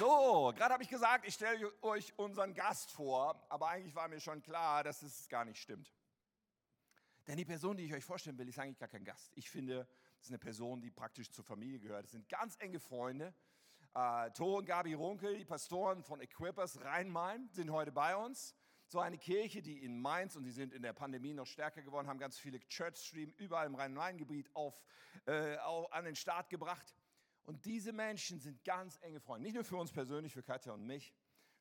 So, gerade habe ich gesagt, ich stelle euch unseren Gast vor, aber eigentlich war mir schon klar, dass es gar nicht stimmt. Denn die Person, die ich euch vorstellen will, ist eigentlich gar kein Gast. Ich finde, das ist eine Person, die praktisch zur Familie gehört. Das sind ganz enge Freunde. Äh, Thor und Gabi Runkel, die Pastoren von Equippers Rhein-Main, sind heute bei uns. So eine Kirche, die in Mainz, und die sind in der Pandemie noch stärker geworden, haben ganz viele Church-Stream überall im Rhein-Main-Gebiet äh, an den Start gebracht. Und diese Menschen sind ganz enge Freunde. Nicht nur für uns persönlich, für Katja und mich.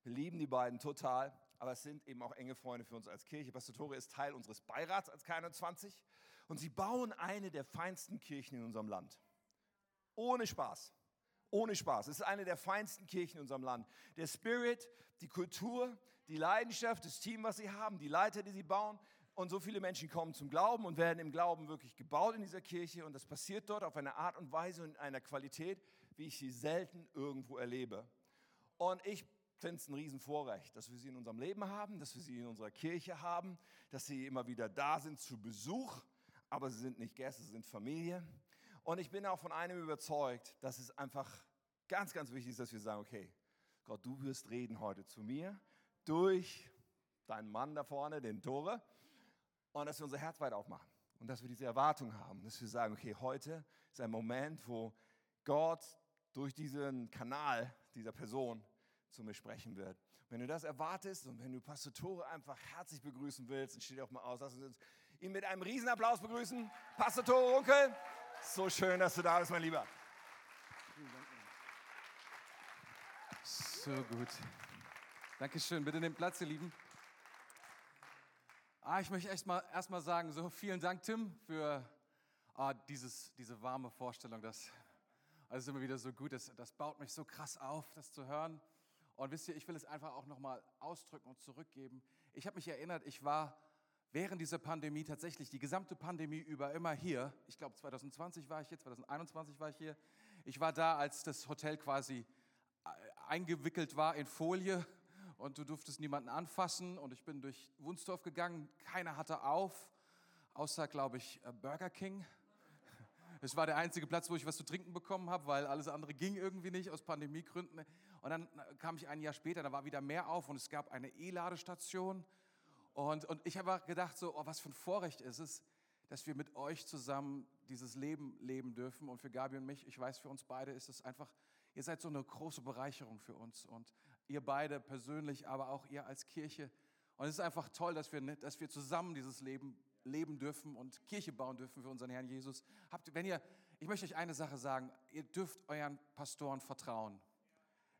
Wir lieben die beiden total, aber es sind eben auch enge Freunde für uns als Kirche. Pastor Tore ist Teil unseres Beirats als K21 und sie bauen eine der feinsten Kirchen in unserem Land. Ohne Spaß. Ohne Spaß. Es ist eine der feinsten Kirchen in unserem Land. Der Spirit, die Kultur, die Leidenschaft, das Team, was sie haben, die Leiter, die sie bauen, und so viele Menschen kommen zum Glauben und werden im Glauben wirklich gebaut in dieser Kirche. Und das passiert dort auf eine Art und Weise und in einer Qualität, wie ich sie selten irgendwo erlebe. Und ich finde es ein Riesenvorrecht, dass wir sie in unserem Leben haben, dass wir sie in unserer Kirche haben, dass sie immer wieder da sind zu Besuch. Aber sie sind nicht Gäste, sie sind Familie. Und ich bin auch von einem überzeugt, dass es einfach ganz, ganz wichtig ist, dass wir sagen, okay, Gott, du wirst reden heute zu mir durch deinen Mann da vorne, den Tore und dass wir unser Herz weit aufmachen und dass wir diese Erwartung haben, dass wir sagen, okay, heute ist ein Moment, wo Gott durch diesen Kanal dieser Person zu mir sprechen wird. Wenn du das erwartest und wenn du Pastor Tore einfach herzlich begrüßen willst, dann steht auch mal aus, lass uns ihn mit einem Riesenapplaus begrüßen. Pastor Tore Runkel, so schön, dass du da bist, mein Lieber. So gut. Dankeschön. Bitte nehmt Platz, ihr Lieben. Ah, ich möchte erstmal erst mal sagen, so vielen Dank, Tim, für ah, dieses, diese warme Vorstellung. Das, das ist immer wieder so gut. Das, das baut mich so krass auf, das zu hören. Und wisst ihr, ich will es einfach auch nochmal ausdrücken und zurückgeben. Ich habe mich erinnert, ich war während dieser Pandemie tatsächlich die gesamte Pandemie über immer hier. Ich glaube, 2020 war ich hier, 2021 war ich hier. Ich war da, als das Hotel quasi äh, eingewickelt war in Folie und du durftest niemanden anfassen und ich bin durch Wunstorf gegangen, keiner hatte auf, außer, glaube ich, äh, Burger King. Es war der einzige Platz, wo ich was zu trinken bekommen habe, weil alles andere ging irgendwie nicht aus Pandemiegründen. Und dann äh, kam ich ein Jahr später, da war wieder mehr auf und es gab eine E-Ladestation. Und, und ich habe gedacht, so, oh, was für ein Vorrecht ist es, dass wir mit euch zusammen dieses Leben leben dürfen. Und für Gabi und mich, ich weiß, für uns beide ist es einfach, ihr seid so eine große Bereicherung für uns. Und ihr beide persönlich, aber auch ihr als Kirche. Und es ist einfach toll, dass wir, dass wir zusammen dieses Leben leben dürfen und Kirche bauen dürfen für unseren Herrn Jesus. Habt, wenn ihr, ich möchte euch eine Sache sagen, ihr dürft euren Pastoren vertrauen.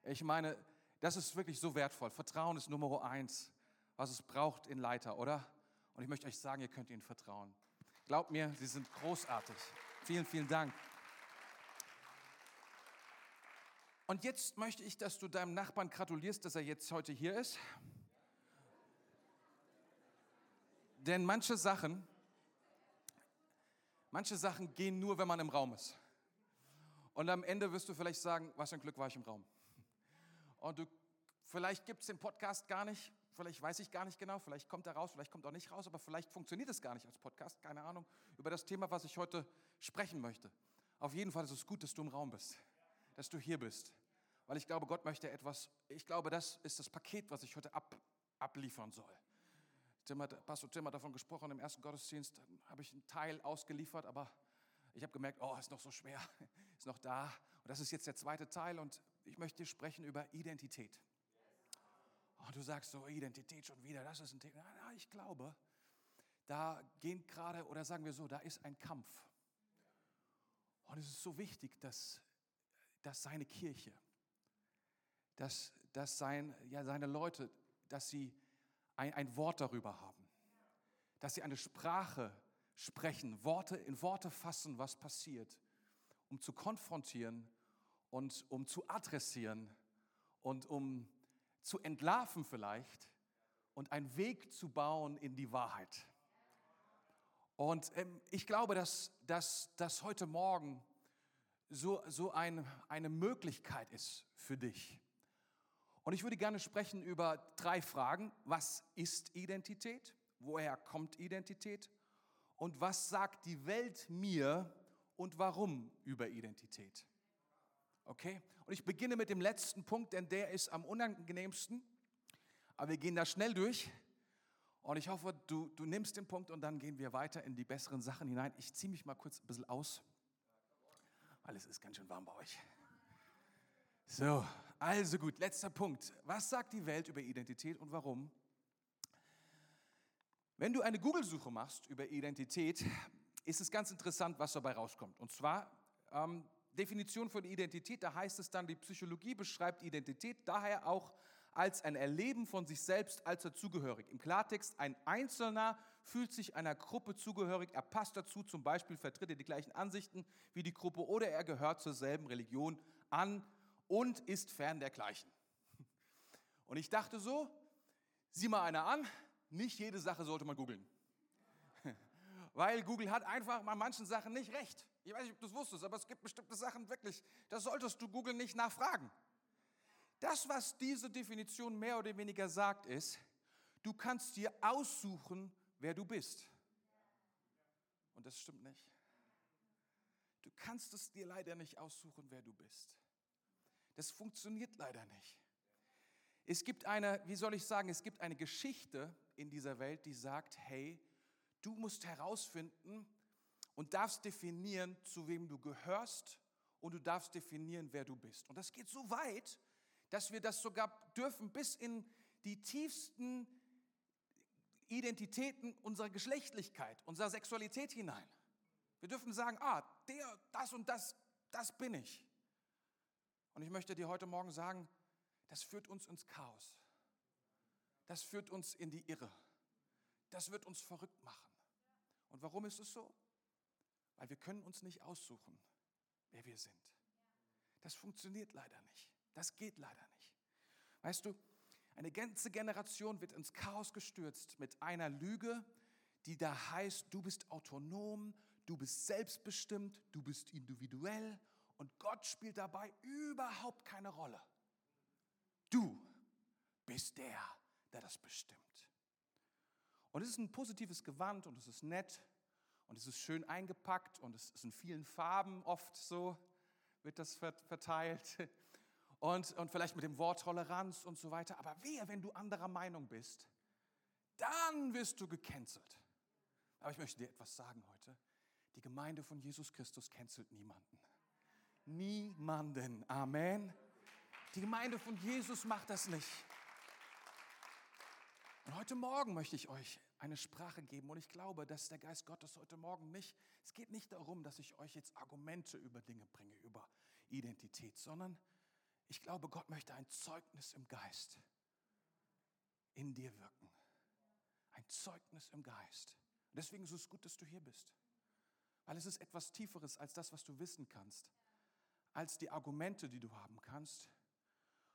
Ich meine, das ist wirklich so wertvoll. Vertrauen ist Nummer eins, was es braucht in Leiter, oder? Und ich möchte euch sagen, ihr könnt ihnen vertrauen. Glaubt mir, sie sind großartig. Vielen, vielen Dank. Und jetzt möchte ich, dass du deinem Nachbarn gratulierst, dass er jetzt heute hier ist. Denn manche Sachen, manche Sachen gehen nur, wenn man im Raum ist. Und am Ende wirst du vielleicht sagen, was für ein Glück war ich im Raum. Und du, vielleicht gibt es den Podcast gar nicht, vielleicht weiß ich gar nicht genau, vielleicht kommt er raus, vielleicht kommt er nicht raus, aber vielleicht funktioniert es gar nicht als Podcast, keine Ahnung, über das Thema, was ich heute sprechen möchte. Auf jeden Fall ist es gut, dass du im Raum bist, dass du hier bist weil ich glaube, Gott möchte etwas, ich glaube, das ist das Paket, was ich heute ab, abliefern soll. Tim hat, Pastor Tim hat davon gesprochen, im ersten Gottesdienst habe ich einen Teil ausgeliefert, aber ich habe gemerkt, oh, ist noch so schwer, ist noch da. Und das ist jetzt der zweite Teil und ich möchte sprechen über Identität. Und du sagst so, Identität schon wieder, das ist ein Thema. Ja, ich glaube, da gehen gerade, oder sagen wir so, da ist ein Kampf. Und es ist so wichtig, dass, dass seine Kirche, dass, dass sein, ja, seine Leute, dass sie ein, ein Wort darüber haben, dass sie eine Sprache sprechen, Worte in Worte fassen, was passiert, um zu konfrontieren und um zu adressieren und um zu entlarven vielleicht und einen Weg zu bauen in die Wahrheit. Und ähm, ich glaube, dass das heute Morgen so, so ein, eine Möglichkeit ist für dich. Und ich würde gerne sprechen über drei Fragen. Was ist Identität? Woher kommt Identität? Und was sagt die Welt mir und warum über Identität? Okay? Und ich beginne mit dem letzten Punkt, denn der ist am unangenehmsten. Aber wir gehen da schnell durch. Und ich hoffe, du, du nimmst den Punkt und dann gehen wir weiter in die besseren Sachen hinein. Ich ziehe mich mal kurz ein bisschen aus, weil es ist ganz schön warm bei euch. So, also gut, letzter Punkt. Was sagt die Welt über Identität und warum? Wenn du eine Google-Suche machst über Identität, ist es ganz interessant, was dabei rauskommt. Und zwar ähm, Definition von Identität, da heißt es dann, die Psychologie beschreibt Identität daher auch als ein Erleben von sich selbst als dazugehörig. Im Klartext, ein Einzelner fühlt sich einer Gruppe zugehörig, er passt dazu, zum Beispiel vertritt er die gleichen Ansichten wie die Gruppe oder er gehört zur selben Religion an und ist fern dergleichen. Und ich dachte so, sieh mal einer an, nicht jede Sache sollte man googeln. Weil Google hat einfach bei manchen Sachen nicht recht. Ich weiß nicht, ob du es wusstest, aber es gibt bestimmte Sachen wirklich, da solltest du Google nicht nachfragen. Das, was diese Definition mehr oder weniger sagt, ist, du kannst dir aussuchen, wer du bist. Und das stimmt nicht. Du kannst es dir leider nicht aussuchen, wer du bist. Das funktioniert leider nicht. Es gibt eine, wie soll ich sagen, es gibt eine Geschichte in dieser Welt, die sagt, hey, du musst herausfinden und darfst definieren, zu wem du gehörst und du darfst definieren, wer du bist. Und das geht so weit, dass wir das sogar dürfen bis in die tiefsten Identitäten unserer Geschlechtlichkeit, unserer Sexualität hinein. Wir dürfen sagen, ah, der, das und das, das bin ich. Und ich möchte dir heute Morgen sagen, das führt uns ins Chaos. Das führt uns in die Irre. Das wird uns verrückt machen. Und warum ist es so? Weil wir können uns nicht aussuchen, wer wir sind. Das funktioniert leider nicht. Das geht leider nicht. Weißt du, eine ganze Generation wird ins Chaos gestürzt mit einer Lüge, die da heißt, du bist autonom, du bist selbstbestimmt, du bist individuell und Gott spielt dabei überhaupt keine Rolle. Du bist der, der das bestimmt. Und es ist ein positives Gewand und es ist nett und es ist schön eingepackt und es ist in vielen Farben oft so, wird das verteilt. Und, und vielleicht mit dem Wort Toleranz und so weiter. Aber wehe, wenn du anderer Meinung bist, dann wirst du gecancelt. Aber ich möchte dir etwas sagen heute. Die Gemeinde von Jesus Christus cancelt niemanden. Niemanden. Amen. Die Gemeinde von Jesus macht das nicht. Und heute Morgen möchte ich euch eine Sprache geben und ich glaube, dass der Geist Gottes heute Morgen nicht, es geht nicht darum, dass ich euch jetzt Argumente über Dinge bringe, über Identität, sondern ich glaube, Gott möchte ein Zeugnis im Geist in dir wirken. Ein Zeugnis im Geist. Deswegen ist es gut, dass du hier bist. Weil es ist etwas Tieferes als das, was du wissen kannst. Als die Argumente, die du haben kannst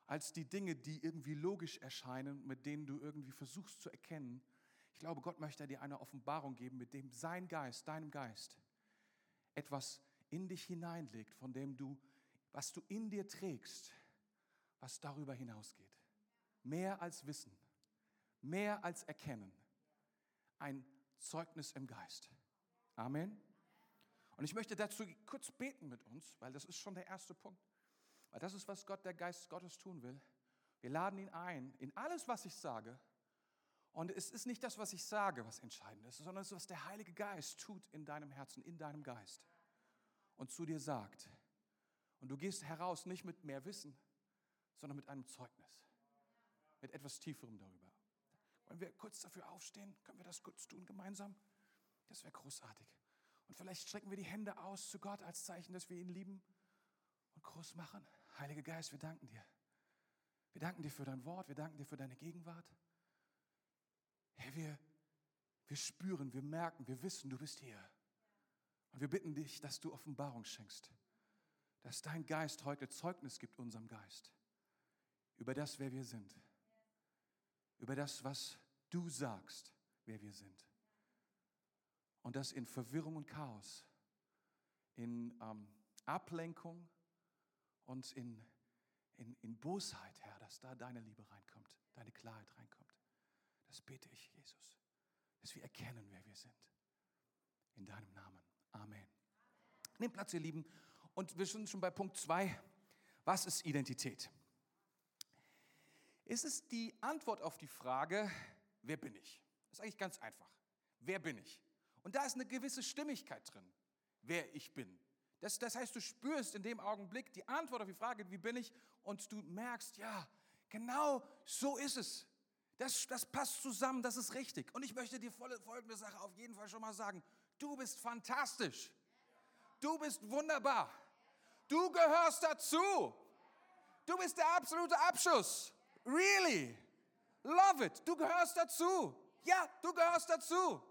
als die Dinge, die irgendwie logisch erscheinen, mit denen du irgendwie versuchst zu erkennen. Ich glaube, Gott möchte dir eine Offenbarung geben, mit dem sein Geist, deinem Geist, etwas in dich hineinlegt, von dem du, was du in dir trägst, was darüber hinausgeht. Mehr als Wissen, mehr als Erkennen. Ein Zeugnis im Geist. Amen. Und ich möchte dazu kurz beten mit uns, weil das ist schon der erste Punkt. Weil das ist, was Gott, der Geist Gottes tun will. Wir laden ihn ein in alles, was ich sage. Und es ist nicht das, was ich sage, was entscheidend ist, sondern es ist, was der Heilige Geist tut in deinem Herzen, in deinem Geist und zu dir sagt. Und du gehst heraus nicht mit mehr Wissen, sondern mit einem Zeugnis, mit etwas Tieferem darüber. Wollen wir kurz dafür aufstehen? Können wir das kurz tun gemeinsam? Das wäre großartig. Und vielleicht strecken wir die Hände aus zu Gott als Zeichen, dass wir ihn lieben und groß machen. Heiliger Geist, wir danken dir. Wir danken dir für dein Wort, wir danken dir für deine Gegenwart. Herr, wir, wir spüren, wir merken, wir wissen, du bist hier. Und wir bitten dich, dass du Offenbarung schenkst, dass dein Geist heute Zeugnis gibt unserem Geist über das, wer wir sind, über das, was du sagst, wer wir sind. Und das in Verwirrung und Chaos, in ähm, Ablenkung, und in, in, in Bosheit, Herr, dass da deine Liebe reinkommt, deine Klarheit reinkommt. Das bete ich, Jesus, dass wir erkennen, wer wir sind. In deinem Namen. Amen. Nehmt Platz, ihr Lieben. Und wir sind schon bei Punkt 2. Was ist Identität? Es ist die Antwort auf die Frage, wer bin ich? Das ist eigentlich ganz einfach. Wer bin ich? Und da ist eine gewisse Stimmigkeit drin, wer ich bin. Das, das heißt, du spürst in dem Augenblick die Antwort auf die Frage, wie bin ich? Und du merkst, ja, genau so ist es. Das, das passt zusammen, das ist richtig. Und ich möchte dir folgende Sache auf jeden Fall schon mal sagen. Du bist fantastisch. Du bist wunderbar. Du gehörst dazu. Du bist der absolute Abschuss. Really? Love it. Du gehörst dazu. Ja, du gehörst dazu.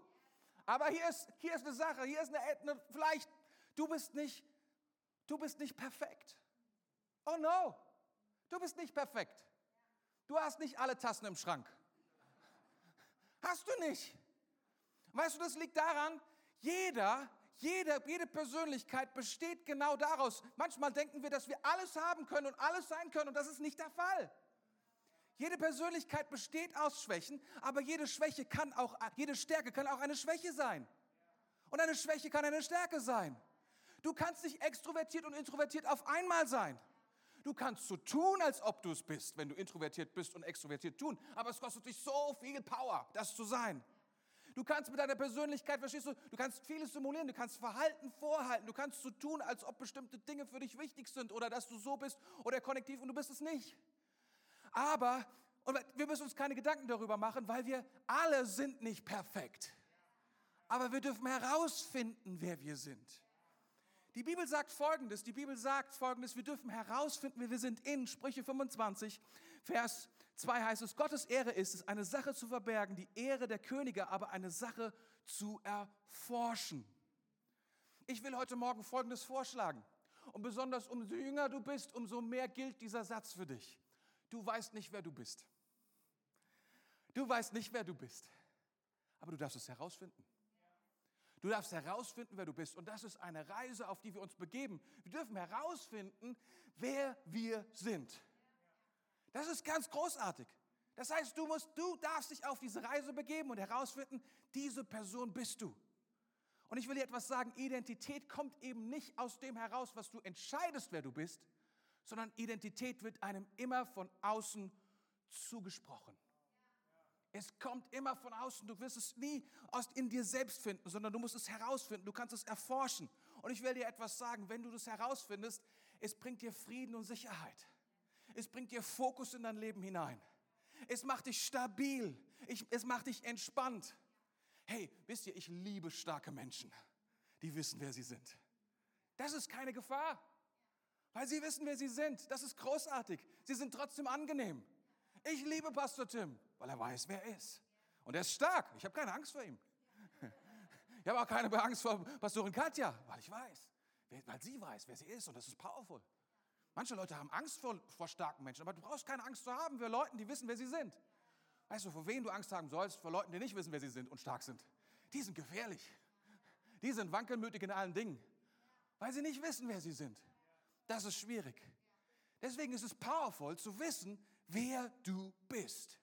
Aber hier ist, hier ist eine Sache, hier ist eine, eine vielleicht, du bist nicht, du bist nicht perfekt. Oh no, du bist nicht perfekt. Du hast nicht alle Tassen im Schrank. Hast du nicht. Weißt du, das liegt daran, jeder, jede, jede Persönlichkeit besteht genau daraus. Manchmal denken wir, dass wir alles haben können und alles sein können und das ist nicht der Fall. Jede Persönlichkeit besteht aus Schwächen, aber jede Schwäche kann auch, jede Stärke kann auch eine Schwäche sein. Und eine Schwäche kann eine Stärke sein. Du kannst nicht extrovertiert und introvertiert auf einmal sein. Du kannst so tun, als ob du es bist, wenn du introvertiert bist und extrovertiert tun. Aber es kostet dich so viel Power, das zu sein. Du kannst mit deiner Persönlichkeit, verstehst du, du kannst vieles simulieren, du kannst Verhalten vorhalten, du kannst so tun, als ob bestimmte Dinge für dich wichtig sind oder dass du so bist oder konnektiv und du bist es nicht. Aber, und wir müssen uns keine Gedanken darüber machen, weil wir alle sind nicht perfekt. Aber wir dürfen herausfinden, wer wir sind. Die Bibel sagt Folgendes, die Bibel sagt Folgendes, wir dürfen herausfinden, wer wir sind in Sprüche 25, Vers 2 heißt es, Gottes Ehre ist es, eine Sache zu verbergen, die Ehre der Könige, aber eine Sache zu erforschen. Ich will heute Morgen Folgendes vorschlagen. Und besonders umso jünger du bist, umso mehr gilt dieser Satz für dich. Du weißt nicht, wer du bist. Du weißt nicht, wer du bist. Aber du darfst es herausfinden. Du darfst herausfinden, wer du bist. Und das ist eine Reise, auf die wir uns begeben. Wir dürfen herausfinden, wer wir sind. Das ist ganz großartig. Das heißt, du musst, du darfst dich auf diese Reise begeben und herausfinden, diese Person bist du. Und ich will dir etwas sagen, Identität kommt eben nicht aus dem heraus, was du entscheidest, wer du bist, sondern Identität wird einem immer von außen zugesprochen. Es kommt immer von außen. Du wirst es nie aus in dir selbst finden, sondern du musst es herausfinden. Du kannst es erforschen. Und ich will dir etwas sagen, wenn du das herausfindest, es bringt dir Frieden und Sicherheit. Es bringt dir Fokus in dein Leben hinein. Es macht dich stabil. Ich, es macht dich entspannt. Hey, wisst ihr, ich liebe starke Menschen, die wissen, wer sie sind. Das ist keine Gefahr. Weil sie wissen, wer sie sind. Das ist großartig. Sie sind trotzdem angenehm. Ich liebe Pastor Tim, weil er weiß, wer er ist. Und er ist stark. Ich habe keine Angst vor ihm. Ich habe auch keine Angst vor Pastorin Katja, weil ich weiß, weil sie weiß, wer sie ist. Und das ist powerful. Manche Leute haben Angst vor, vor starken Menschen, aber du brauchst keine Angst zu haben vor Leuten, die wissen, wer sie sind. Weißt du, vor wen du Angst haben sollst? Vor Leuten, die nicht wissen, wer sie sind und stark sind. Die sind gefährlich. Die sind wankelmütig in allen Dingen, weil sie nicht wissen, wer sie sind. Das ist schwierig. Deswegen ist es powerful zu wissen, wer du bist.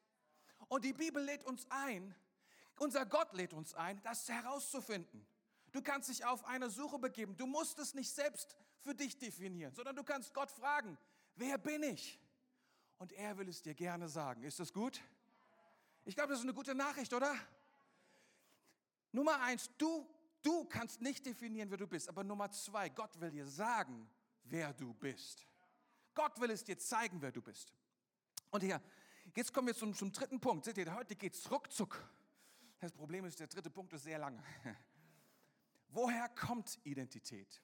Und die Bibel lädt uns ein, unser Gott lädt uns ein, das herauszufinden. Du kannst dich auf eine Suche begeben. Du musst es nicht selbst für dich definieren, sondern du kannst Gott fragen, wer bin ich? Und er will es dir gerne sagen. Ist das gut? Ich glaube, das ist eine gute Nachricht, oder? Nummer eins, du, du kannst nicht definieren, wer du bist. Aber Nummer zwei, Gott will dir sagen, wer du bist. Gott will es dir zeigen, wer du bist. Und hier, jetzt kommen wir zum, zum dritten Punkt. Seht ihr, heute geht es ruckzuck. Das Problem ist, der dritte Punkt ist sehr lang. Woher kommt Identität?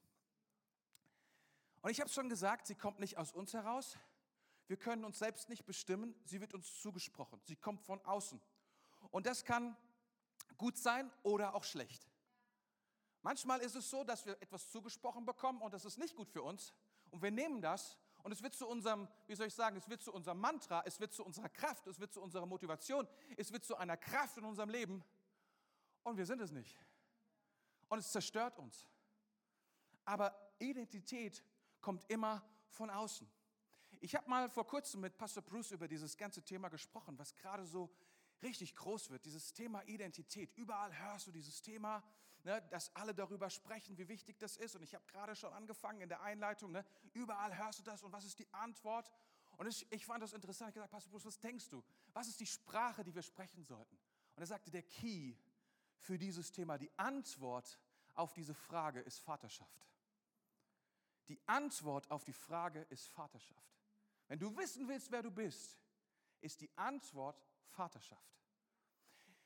Und ich habe es schon gesagt, sie kommt nicht aus uns heraus. Wir können uns selbst nicht bestimmen. Sie wird uns zugesprochen. Sie kommt von außen. Und das kann gut sein oder auch schlecht. Manchmal ist es so, dass wir etwas zugesprochen bekommen und das ist nicht gut für uns. Und wir nehmen das und es wird zu unserem, wie soll ich sagen, es wird zu unserem Mantra, es wird zu unserer Kraft, es wird zu unserer Motivation, es wird zu einer Kraft in unserem Leben. Und wir sind es nicht. Und es zerstört uns. Aber Identität kommt immer von außen. Ich habe mal vor kurzem mit Pastor Bruce über dieses ganze Thema gesprochen, was gerade so richtig groß wird, dieses Thema Identität. Überall hörst du dieses Thema ne, dass alle darüber sprechen, wie wichtig das ist. Und ich habe gerade schon angefangen in der Einleitung, ne, überall hörst du das und was ist die Antwort? Und ich, ich fand das interessant. Ich habe gesagt, Pastor Bruce, was denkst du? Was ist die Sprache, die wir sprechen sollten? Und er sagte, der Key für dieses Thema, die Antwort auf diese Frage ist Vaterschaft. Die Antwort auf die Frage ist Vaterschaft. Wenn du wissen willst, wer du bist, ist die Antwort Vaterschaft.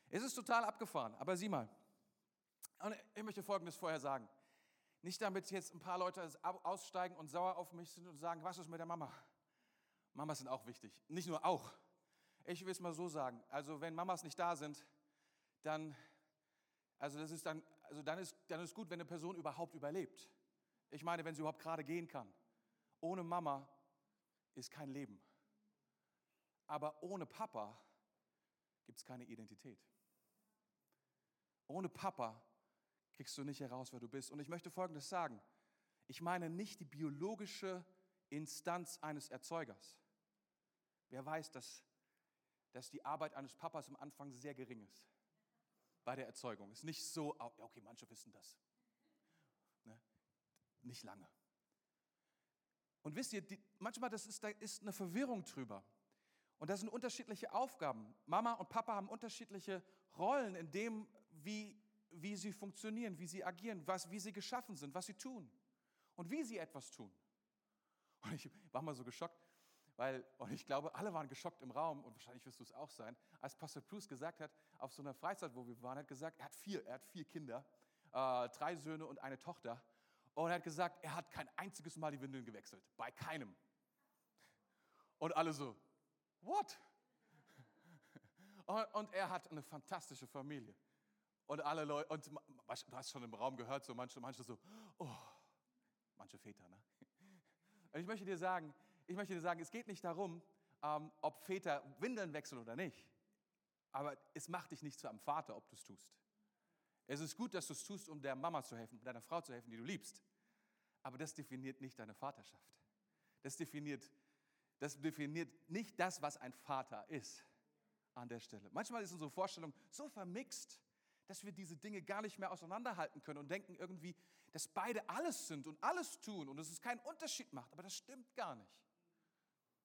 Es ist total abgefahren, aber sieh mal. Und ich möchte Folgendes vorher sagen. Nicht damit jetzt ein paar Leute aussteigen und sauer auf mich sind und sagen, was ist mit der Mama? Mamas sind auch wichtig. Nicht nur auch. Ich will es mal so sagen. Also wenn Mamas nicht da sind, dann, also das ist dann, also dann ist, dann ist gut, wenn eine Person überhaupt überlebt. Ich meine, wenn sie überhaupt gerade gehen kann. Ohne Mama ist kein Leben. Aber ohne Papa gibt es keine Identität. Ohne Papa kriegst du nicht heraus, wer du bist. Und ich möchte Folgendes sagen. Ich meine nicht die biologische Instanz eines Erzeugers. Wer weiß, dass, dass die Arbeit eines Papas am Anfang sehr gering ist bei der Erzeugung. Ist nicht so, okay, manche wissen das. Ne? Nicht lange. Und wisst ihr, die, manchmal das ist, da ist eine Verwirrung drüber. Und das sind unterschiedliche Aufgaben. Mama und Papa haben unterschiedliche Rollen in dem, wie, wie sie funktionieren, wie sie agieren, was, wie sie geschaffen sind, was sie tun und wie sie etwas tun. Und ich war mal so geschockt, weil, und ich glaube, alle waren geschockt im Raum, und wahrscheinlich wirst du es auch sein, als Pastor Plus gesagt hat, auf so einer Freizeit, wo wir waren, hat gesagt, er hat vier, er hat vier Kinder, äh, drei Söhne und eine Tochter. Und er hat gesagt, er hat kein einziges Mal die Windeln gewechselt. Bei keinem. Und alle so, what? Und, und er hat eine fantastische Familie. Und alle Leute, und du hast schon im Raum gehört, so manche, manche so, oh, manche Väter, ne? Und ich möchte dir sagen, ich möchte dir sagen, es geht nicht darum, ähm, ob Väter Windeln wechseln oder nicht. Aber es macht dich nicht zu einem Vater, ob du es tust. Es ist gut, dass du es tust, um der Mama zu helfen, deiner Frau zu helfen, die du liebst. Aber das definiert nicht deine Vaterschaft. Das definiert, das definiert nicht das, was ein Vater ist an der Stelle. Manchmal ist unsere Vorstellung so vermixt, dass wir diese Dinge gar nicht mehr auseinanderhalten können und denken irgendwie, dass beide alles sind und alles tun und dass es keinen Unterschied macht. Aber das stimmt gar nicht.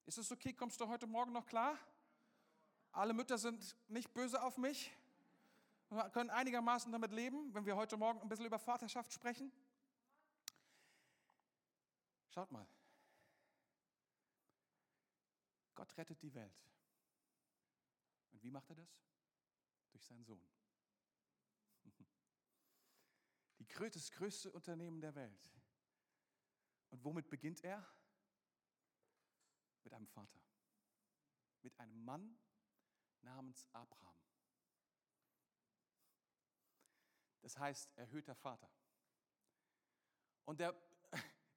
Ist es okay? Kommst du heute Morgen noch klar? Alle Mütter sind nicht böse auf mich. Wir können einigermaßen damit leben, wenn wir heute Morgen ein bisschen über Vaterschaft sprechen. Schaut mal. Gott rettet die Welt. Und wie macht er das? Durch seinen Sohn. Die das größte Unternehmen der Welt. Und womit beginnt er? Mit einem Vater. Mit einem Mann namens Abraham. Das heißt, erhöhter Vater. Und der,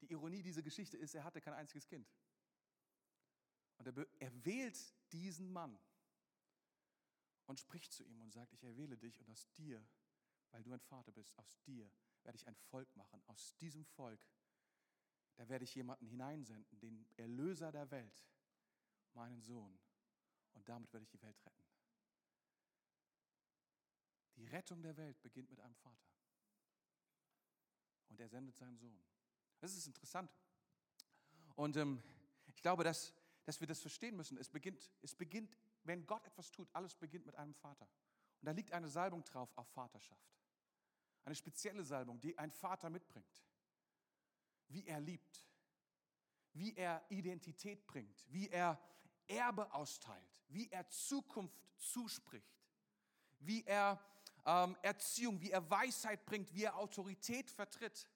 die Ironie dieser Geschichte ist, er hatte kein einziges Kind. Und er, er wählt diesen Mann und spricht zu ihm und sagt, ich erwähle dich und aus dir, weil du ein Vater bist, aus dir werde ich ein Volk machen. Aus diesem Volk, da werde ich jemanden hineinsenden, den Erlöser der Welt, meinen Sohn. Und damit werde ich die Welt retten. Die Rettung der Welt beginnt mit einem Vater. Und er sendet seinen Sohn. Das ist interessant. Und ähm, ich glaube, dass, dass wir das verstehen müssen. Es beginnt, es beginnt, wenn Gott etwas tut, alles beginnt mit einem Vater. Und da liegt eine Salbung drauf auf Vaterschaft. Eine spezielle Salbung, die ein Vater mitbringt. Wie er liebt, wie er Identität bringt, wie er Erbe austeilt, wie er Zukunft zuspricht, wie er ähm, Erziehung, wie er Weisheit bringt, wie er Autorität vertritt.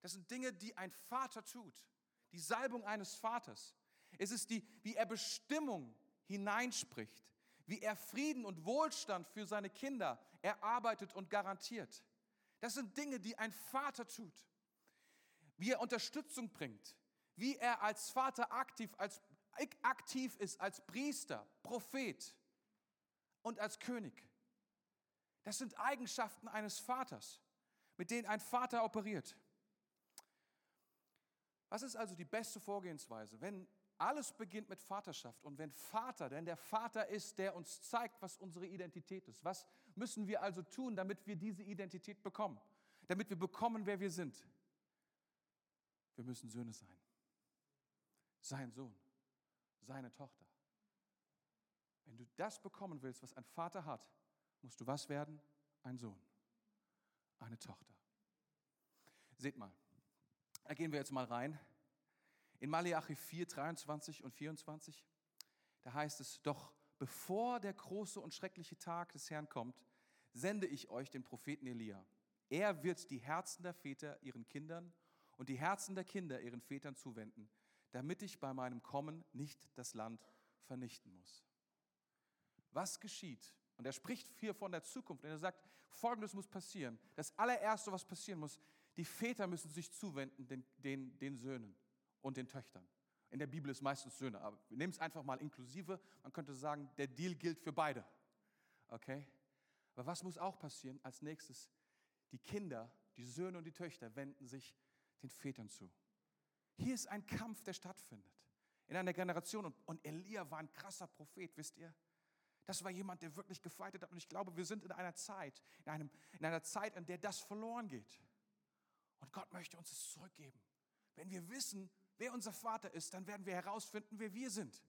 Das sind Dinge, die ein Vater tut. Die Salbung eines Vaters. Es ist die, wie er Bestimmung hineinspricht, wie er Frieden und Wohlstand für seine Kinder erarbeitet und garantiert. Das sind Dinge, die ein Vater tut. Wie er Unterstützung bringt, wie er als Vater aktiv, als, aktiv ist, als Priester, Prophet und als König. Das sind Eigenschaften eines Vaters, mit denen ein Vater operiert. Was ist also die beste Vorgehensweise, wenn alles beginnt mit Vaterschaft. Und wenn Vater, denn der Vater ist, der uns zeigt, was unsere Identität ist. Was müssen wir also tun, damit wir diese Identität bekommen? Damit wir bekommen, wer wir sind? Wir müssen Söhne sein. Sein Sohn, seine Tochter. Wenn du das bekommen willst, was ein Vater hat, musst du was werden? Ein Sohn, eine Tochter. Seht mal, da gehen wir jetzt mal rein. In Malachi 4, 23 und 24, da heißt es, doch bevor der große und schreckliche Tag des Herrn kommt, sende ich euch den Propheten Elia. Er wird die Herzen der Väter ihren Kindern und die Herzen der Kinder ihren Vätern zuwenden, damit ich bei meinem Kommen nicht das Land vernichten muss. Was geschieht? Und er spricht hier von der Zukunft und er sagt, Folgendes muss passieren. Das allererste, was passieren muss, die Väter müssen sich zuwenden den, den, den Söhnen und den Töchtern. In der Bibel ist meistens Söhne, aber wir nehmen es einfach mal inklusive. Man könnte sagen, der Deal gilt für beide. Okay? Aber was muss auch passieren? Als nächstes, die Kinder, die Söhne und die Töchter wenden sich den Vätern zu. Hier ist ein Kampf, der stattfindet. In einer Generation. Und, und Elia war ein krasser Prophet, wisst ihr? Das war jemand, der wirklich gefeitet hat. Und ich glaube, wir sind in einer Zeit, in, einem, in einer Zeit, in der das verloren geht. Und Gott möchte uns es zurückgeben. Wenn wir wissen, wer unser Vater ist, dann werden wir herausfinden, wer wir sind.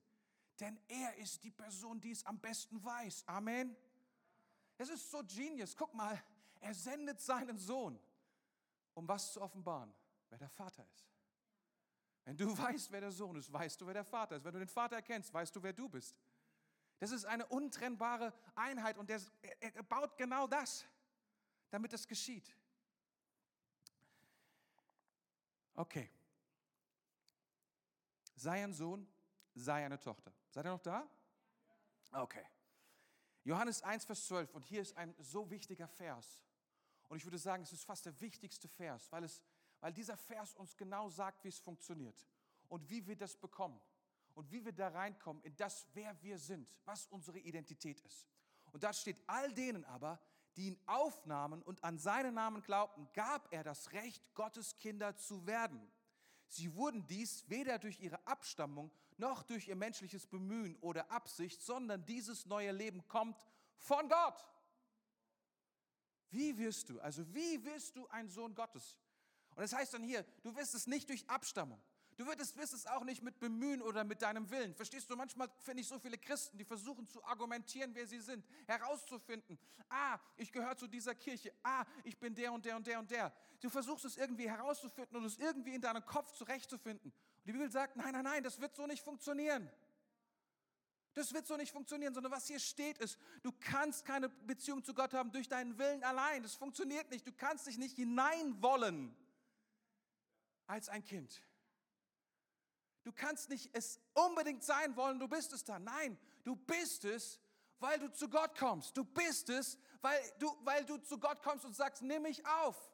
Denn er ist die Person, die es am besten weiß. Amen. Es ist so genius. Guck mal, er sendet seinen Sohn, um was zu offenbaren, wer der Vater ist. Wenn du weißt, wer der Sohn ist, weißt du, wer der Vater ist. Wenn du den Vater erkennst, weißt du, wer du bist. Das ist eine untrennbare Einheit und der, er baut genau das, damit es geschieht. Okay. Sei ein Sohn, sei eine Tochter. Seid ihr noch da? Okay. Johannes 1, Vers 12. Und hier ist ein so wichtiger Vers. Und ich würde sagen, es ist fast der wichtigste Vers, weil, es, weil dieser Vers uns genau sagt, wie es funktioniert und wie wir das bekommen und wie wir da reinkommen in das, wer wir sind, was unsere Identität ist. Und da steht, all denen aber, die ihn aufnahmen und an seinen Namen glaubten, gab er das Recht, Gottes Kinder zu werden. Sie wurden dies weder durch ihre Abstammung noch durch ihr menschliches Bemühen oder Absicht, sondern dieses neue Leben kommt von Gott. Wie wirst du, also wie wirst du ein Sohn Gottes? Und das heißt dann hier, du wirst es nicht durch Abstammung. Du wirst es auch nicht mit Bemühen oder mit deinem Willen. Verstehst du, manchmal finde ich so viele Christen, die versuchen zu argumentieren, wer sie sind, herauszufinden. Ah, ich gehöre zu dieser Kirche. Ah, ich bin der und der und der und der. Du versuchst es irgendwie herauszufinden und es irgendwie in deinem Kopf zurechtzufinden. Und die Bibel sagt, nein, nein, nein, das wird so nicht funktionieren. Das wird so nicht funktionieren, sondern was hier steht ist, du kannst keine Beziehung zu Gott haben durch deinen Willen allein. Das funktioniert nicht. Du kannst dich nicht hineinwollen als ein Kind. Du kannst nicht es unbedingt sein wollen, du bist es dann. Nein, du bist es, weil du zu Gott kommst. Du bist es, weil du, weil du zu Gott kommst und sagst, nimm mich auf.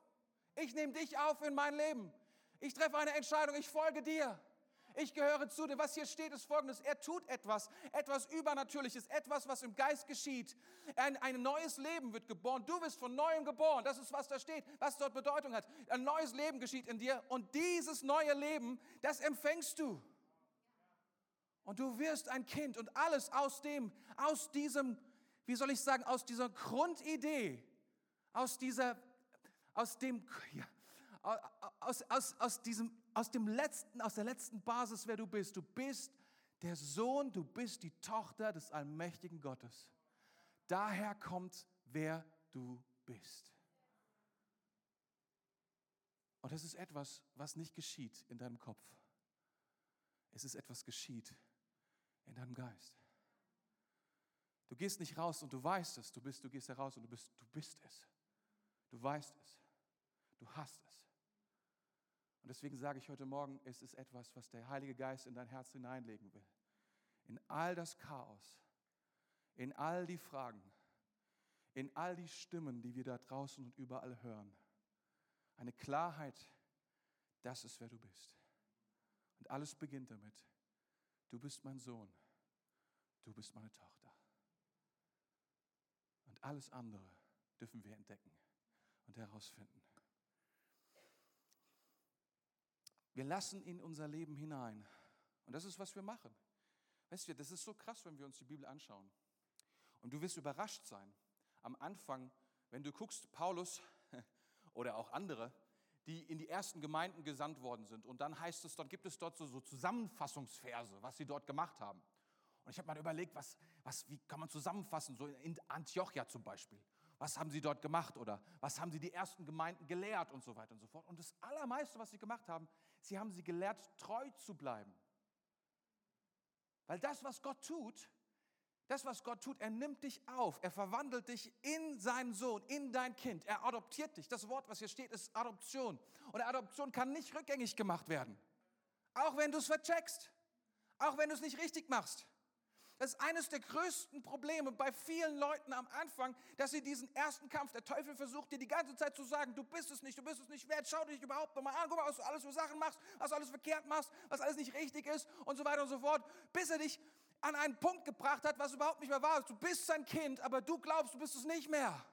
Ich nehme dich auf in mein Leben. Ich treffe eine Entscheidung, ich folge dir. Ich gehöre zu dir. Was hier steht, ist folgendes. Er tut etwas, etwas Übernatürliches, etwas, was im Geist geschieht. Ein, ein neues Leben wird geboren. Du wirst von neuem geboren. Das ist, was da steht, was dort Bedeutung hat. Ein neues Leben geschieht in dir und dieses neue Leben, das empfängst du. Und du wirst ein Kind und alles aus dem, aus diesem, wie soll ich sagen, aus dieser Grundidee, aus dieser, aus dem, ja, aus, aus, aus diesem aus dem letzten, aus der letzten Basis, wer du bist. Du bist der Sohn, du bist die Tochter des allmächtigen Gottes. Daher kommt, wer du bist. Und das ist etwas, was nicht geschieht in deinem Kopf. Es ist etwas geschieht in deinem Geist. Du gehst nicht raus und du weißt es, du bist, du gehst heraus und du bist, du bist es. Du weißt es. Du hast es. Und deswegen sage ich heute Morgen, es ist etwas, was der Heilige Geist in dein Herz hineinlegen will. In all das Chaos, in all die Fragen, in all die Stimmen, die wir da draußen und überall hören. Eine Klarheit, das ist, wer du bist. Und alles beginnt damit, du bist mein Sohn, du bist meine Tochter. Und alles andere dürfen wir entdecken und herausfinden. Wir lassen in unser Leben hinein Und das ist, was wir machen. Weißt du, das ist so krass, wenn wir uns die Bibel anschauen. Und du wirst überrascht sein. Am Anfang, wenn du guckst, Paulus oder auch andere, die in die ersten Gemeinden gesandt worden sind. Und dann heißt es, dann gibt es dort so, so Zusammenfassungsverse, was sie dort gemacht haben. Und ich habe mal überlegt, was, was, wie kann man zusammenfassen, so in Antiochia zum Beispiel. Was haben sie dort gemacht oder was haben sie die ersten Gemeinden gelehrt und so weiter und so fort. Und das Allermeiste, was sie gemacht haben, sie haben sie gelehrt, treu zu bleiben. Weil das, was Gott tut, das, was Gott tut, er nimmt dich auf, er verwandelt dich in seinen Sohn, in dein Kind, er adoptiert dich. Das Wort, was hier steht, ist Adoption. Und Adoption kann nicht rückgängig gemacht werden. Auch wenn du es vercheckst, auch wenn du es nicht richtig machst. Das ist eines der größten Probleme bei vielen Leuten am Anfang, dass sie diesen ersten Kampf, der Teufel versucht dir die ganze Zeit zu sagen, du bist es nicht, du bist es nicht wert, schau dich überhaupt nochmal an, guck mal, was du alles für Sachen machst, was du alles verkehrt machst, was alles nicht richtig ist und so weiter und so fort, bis er dich an einen Punkt gebracht hat, was überhaupt nicht mehr ist. Du bist sein Kind, aber du glaubst, du bist es nicht mehr.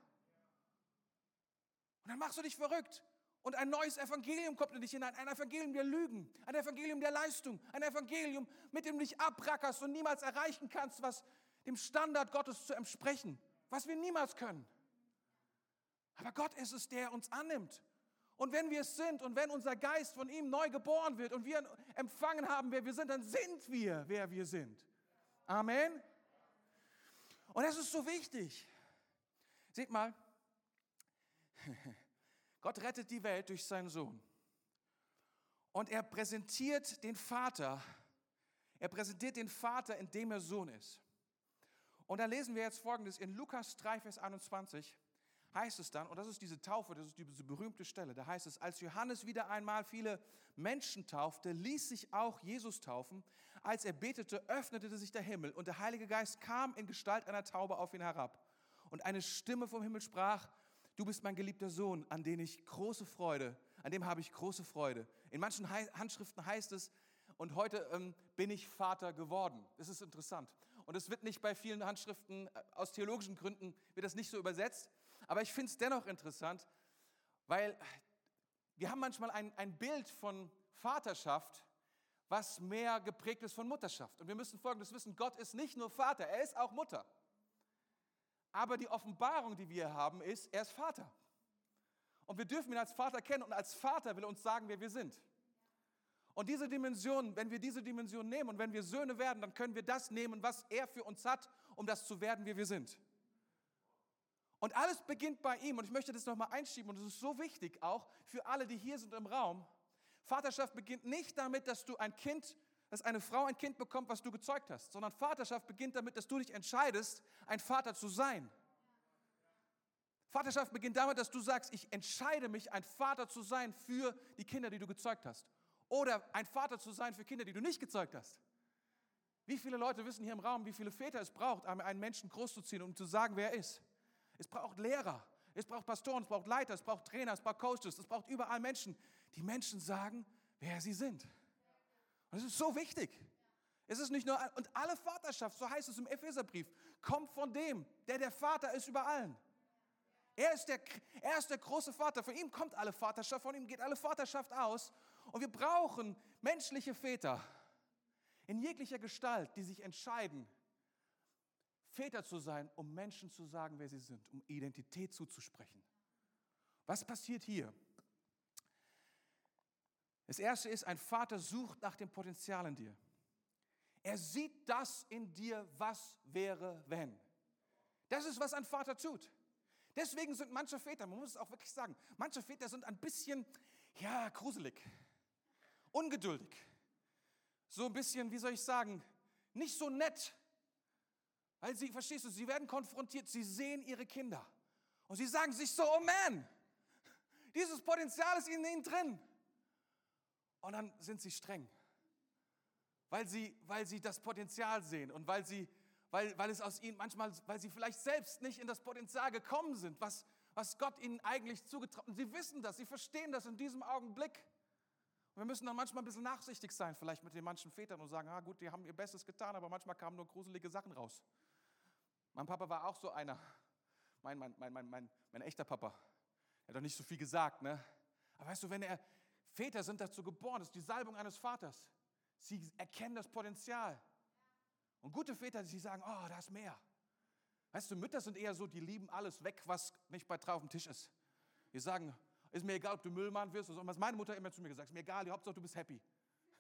Und dann machst du dich verrückt. Und ein neues Evangelium kommt in dich hinein, ein Evangelium der Lügen, ein Evangelium der Leistung, ein Evangelium, mit dem du dich abrackerst und niemals erreichen kannst, was dem Standard Gottes zu entsprechen, was wir niemals können. Aber Gott ist es, der uns annimmt. Und wenn wir es sind und wenn unser Geist von ihm neu geboren wird und wir empfangen haben, wer wir sind, dann sind wir, wer wir sind. Amen. Und das ist so wichtig. Seht mal, Gott rettet die Welt durch seinen Sohn. Und er präsentiert den Vater, er präsentiert den Vater, indem er Sohn ist. Und da lesen wir jetzt folgendes in Lukas 3, Vers 21 heißt es dann, und das ist diese Taufe, das ist diese berühmte Stelle, da heißt es, als Johannes wieder einmal viele Menschen taufte, ließ sich auch Jesus taufen. Als er betete, öffnete sich der Himmel und der Heilige Geist kam in Gestalt einer Taube auf ihn herab. Und eine Stimme vom Himmel sprach, du bist mein geliebter Sohn, an dem ich große Freude, an dem habe ich große Freude. In manchen Handschriften heißt es, und heute ähm, bin ich Vater geworden. Das ist interessant. Und es wird nicht bei vielen Handschriften äh, aus theologischen Gründen wird das nicht so übersetzt. Aber ich finde es dennoch interessant, weil wir haben manchmal ein, ein Bild von Vaterschaft, was mehr geprägt ist von Mutterschaft. Und wir müssen Folgendes wissen, Gott ist nicht nur Vater, er ist auch Mutter. Aber die Offenbarung, die wir haben, ist, er ist Vater. Und wir dürfen ihn als Vater kennen und als Vater will er uns sagen, wer wir sind. Und diese Dimension, wenn wir diese Dimension nehmen und wenn wir Söhne werden, dann können wir das nehmen, was er für uns hat, um das zu werden, wie wir sind. Und alles beginnt bei ihm. Und ich möchte das nochmal einschieben. Und es ist so wichtig auch für alle, die hier sind im Raum. Vaterschaft beginnt nicht damit, dass du ein Kind, dass eine Frau ein Kind bekommt, was du gezeugt hast, sondern Vaterschaft beginnt damit, dass du dich entscheidest, ein Vater zu sein. Vaterschaft beginnt damit, dass du sagst, ich entscheide mich, ein Vater zu sein für die Kinder, die du gezeugt hast. Oder ein Vater zu sein für Kinder, die du nicht gezeugt hast. Wie viele Leute wissen hier im Raum, wie viele Väter es braucht, einen Menschen großzuziehen, um zu sagen, wer er ist? Es braucht Lehrer, es braucht Pastoren, es braucht Leiter, es braucht Trainer, es braucht Coaches, es braucht überall Menschen, die Menschen sagen, wer sie sind. Das ist so wichtig. Es ist nicht nur, und alle Vaterschaft, so heißt es im Epheserbrief, kommt von dem, der der Vater ist über allen. Er ist, der, er ist der große Vater. Von ihm kommt alle Vaterschaft, von ihm geht alle Vaterschaft aus. Und wir brauchen menschliche Väter in jeglicher Gestalt, die sich entscheiden, Väter zu sein, um Menschen zu sagen, wer sie sind, um Identität zuzusprechen. Was passiert hier? Das erste ist, ein Vater sucht nach dem Potenzial in dir. Er sieht das in dir, was wäre, wenn. Das ist, was ein Vater tut. Deswegen sind manche Väter, man muss es auch wirklich sagen, manche Väter sind ein bisschen, ja, gruselig, ungeduldig, so ein bisschen, wie soll ich sagen, nicht so nett, weil sie, verstehst du, sie werden konfrontiert, sie sehen ihre Kinder. Und sie sagen sich so, oh man, dieses Potenzial ist in ihnen drin. Und dann sind sie streng, weil sie, weil sie das Potenzial sehen und weil, sie, weil, weil es aus ihnen manchmal, weil sie vielleicht selbst nicht in das Potenzial gekommen sind, was, was Gott ihnen eigentlich zugetraut hat. Sie wissen das, sie verstehen das in diesem Augenblick. Und wir müssen dann manchmal ein bisschen nachsichtig sein, vielleicht mit den manchen Vätern und sagen, ah gut, die haben ihr Bestes getan, aber manchmal kamen nur gruselige Sachen raus. Mein Papa war auch so einer. Mein, mein, mein, mein, mein, mein echter Papa. Er hat doch nicht so viel gesagt, ne? Aber weißt du, wenn er, Väter sind dazu geboren, das ist die Salbung eines Vaters. Sie erkennen das Potenzial. Und gute Väter, die sagen, oh, da ist mehr. Weißt du, Mütter sind eher so, die lieben alles weg, was nicht bei drauf auf dem Tisch ist. Die sagen, ist mir egal, ob du Müllmann wirst oder so. Was meine Mutter immer zu mir gesagt, ist mir egal, die Hauptsache du bist happy.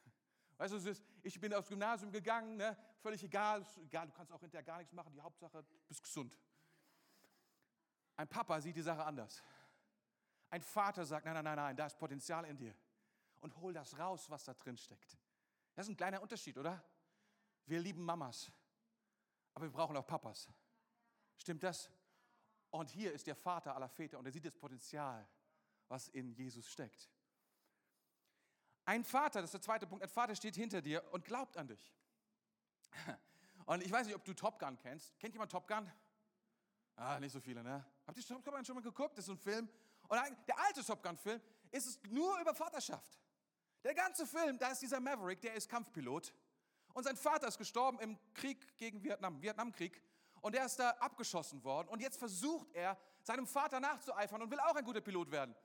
Weißt du, ich bin aufs Gymnasium gegangen, ne? völlig egal, egal, du kannst auch hinterher gar nichts machen, die Hauptsache du bist gesund. Ein Papa sieht die Sache anders. Ein Vater sagt, nein, nein, nein, nein, da ist Potenzial in dir. Und hol das raus, was da drin steckt. Das ist ein kleiner Unterschied, oder? Wir lieben Mamas, aber wir brauchen auch Papas. Stimmt das? Und hier ist der Vater aller Väter und er sieht das Potenzial, was in Jesus steckt. Ein Vater, das ist der zweite Punkt, ein Vater steht hinter dir und glaubt an dich. Und ich weiß nicht, ob du Top Gun kennst. Kennt jemand Top Gun? Ah, nicht so viele, ne? Habt ihr Top Gun schon mal geguckt? Das ist ein Film. Und der alte Top Gun-Film ist es nur über Vaterschaft. Der ganze Film, da ist dieser Maverick, der ist Kampfpilot. Und sein Vater ist gestorben im Krieg gegen Vietnam, Vietnamkrieg. Und er ist da abgeschossen worden. Und jetzt versucht er, seinem Vater nachzueifern und will auch ein guter Pilot werden.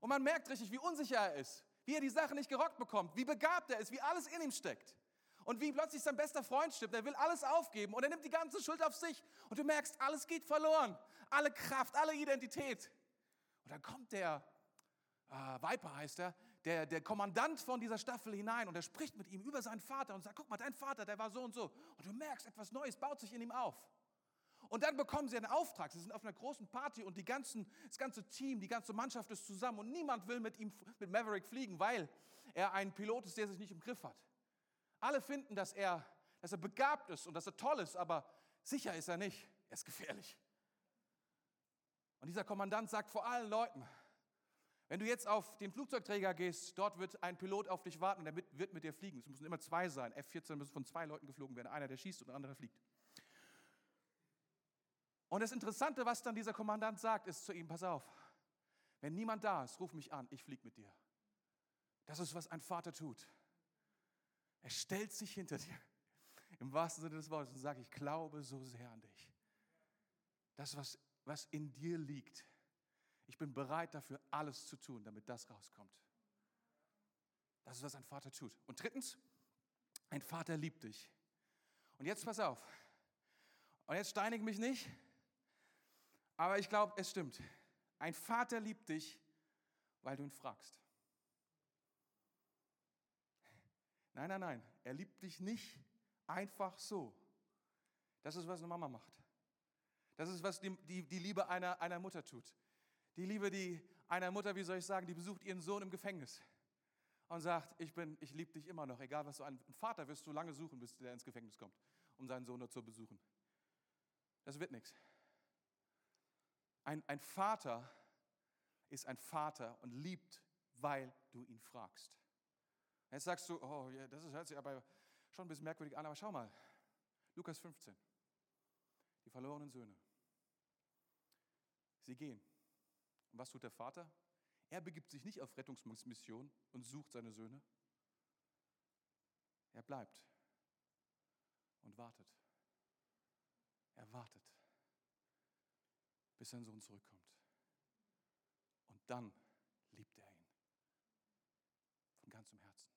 Und man merkt richtig, wie unsicher er ist, wie er die Sache nicht gerockt bekommt, wie begabt er ist, wie alles in ihm steckt. Und wie plötzlich sein bester Freund stirbt, er will alles aufgeben und er nimmt die ganze Schuld auf sich. Und du merkst, alles geht verloren. Alle Kraft, alle Identität. Und dann kommt der, äh, Viper heißt er, der, der Kommandant von dieser Staffel hinein und er spricht mit ihm über seinen Vater und sagt, guck mal, dein Vater, der war so und so. Und du merkst, etwas Neues baut sich in ihm auf. Und dann bekommen sie einen Auftrag. Sie sind auf einer großen Party und die ganzen, das ganze Team, die ganze Mannschaft ist zusammen und niemand will mit ihm, mit Maverick fliegen, weil er ein Pilot ist, der sich nicht im Griff hat. Alle finden, dass er, dass er begabt ist und dass er toll ist, aber sicher ist er nicht. Er ist gefährlich. Und dieser Kommandant sagt vor allen Leuten, wenn du jetzt auf den Flugzeugträger gehst, dort wird ein Pilot auf dich warten, der wird mit dir fliegen. Es müssen immer zwei sein. F-14 müssen von zwei Leuten geflogen werden. Einer, der schießt und der andere fliegt. Und das Interessante, was dann dieser Kommandant sagt, ist zu ihm, pass auf, wenn niemand da ist, ruf mich an, ich fliege mit dir. Das ist, was ein Vater tut. Er stellt sich hinter dir, im wahrsten Sinne des Wortes, und sagt, ich glaube so sehr an dich. Das, was, was in dir liegt, ich bin bereit dafür, alles zu tun, damit das rauskommt. Das ist, was ein Vater tut. Und drittens, ein Vater liebt dich. Und jetzt pass auf. Und jetzt steinig mich nicht. Aber ich glaube, es stimmt. Ein Vater liebt dich, weil du ihn fragst. Nein, nein, nein. Er liebt dich nicht einfach so. Das ist, was eine Mama macht. Das ist, was die, die, die Liebe einer, einer Mutter tut. Die Liebe die einer Mutter, wie soll ich sagen, die besucht ihren Sohn im Gefängnis und sagt, ich, ich liebe dich immer noch, egal was du ein Vater wirst du lange suchen, bis der ins Gefängnis kommt, um seinen Sohn dort zu besuchen. Das wird nichts. Ein, ein Vater ist ein Vater und liebt, weil du ihn fragst. Jetzt sagst du, oh, das hört sich aber schon ein bisschen merkwürdig an, aber schau mal. Lukas 15. Die verlorenen Söhne. Sie gehen. Und was tut der Vater? Er begibt sich nicht auf Rettungsmission und sucht seine Söhne. Er bleibt und wartet. Er wartet bis sein Sohn zurückkommt. Und dann liebt er ihn von ganzem Herzen.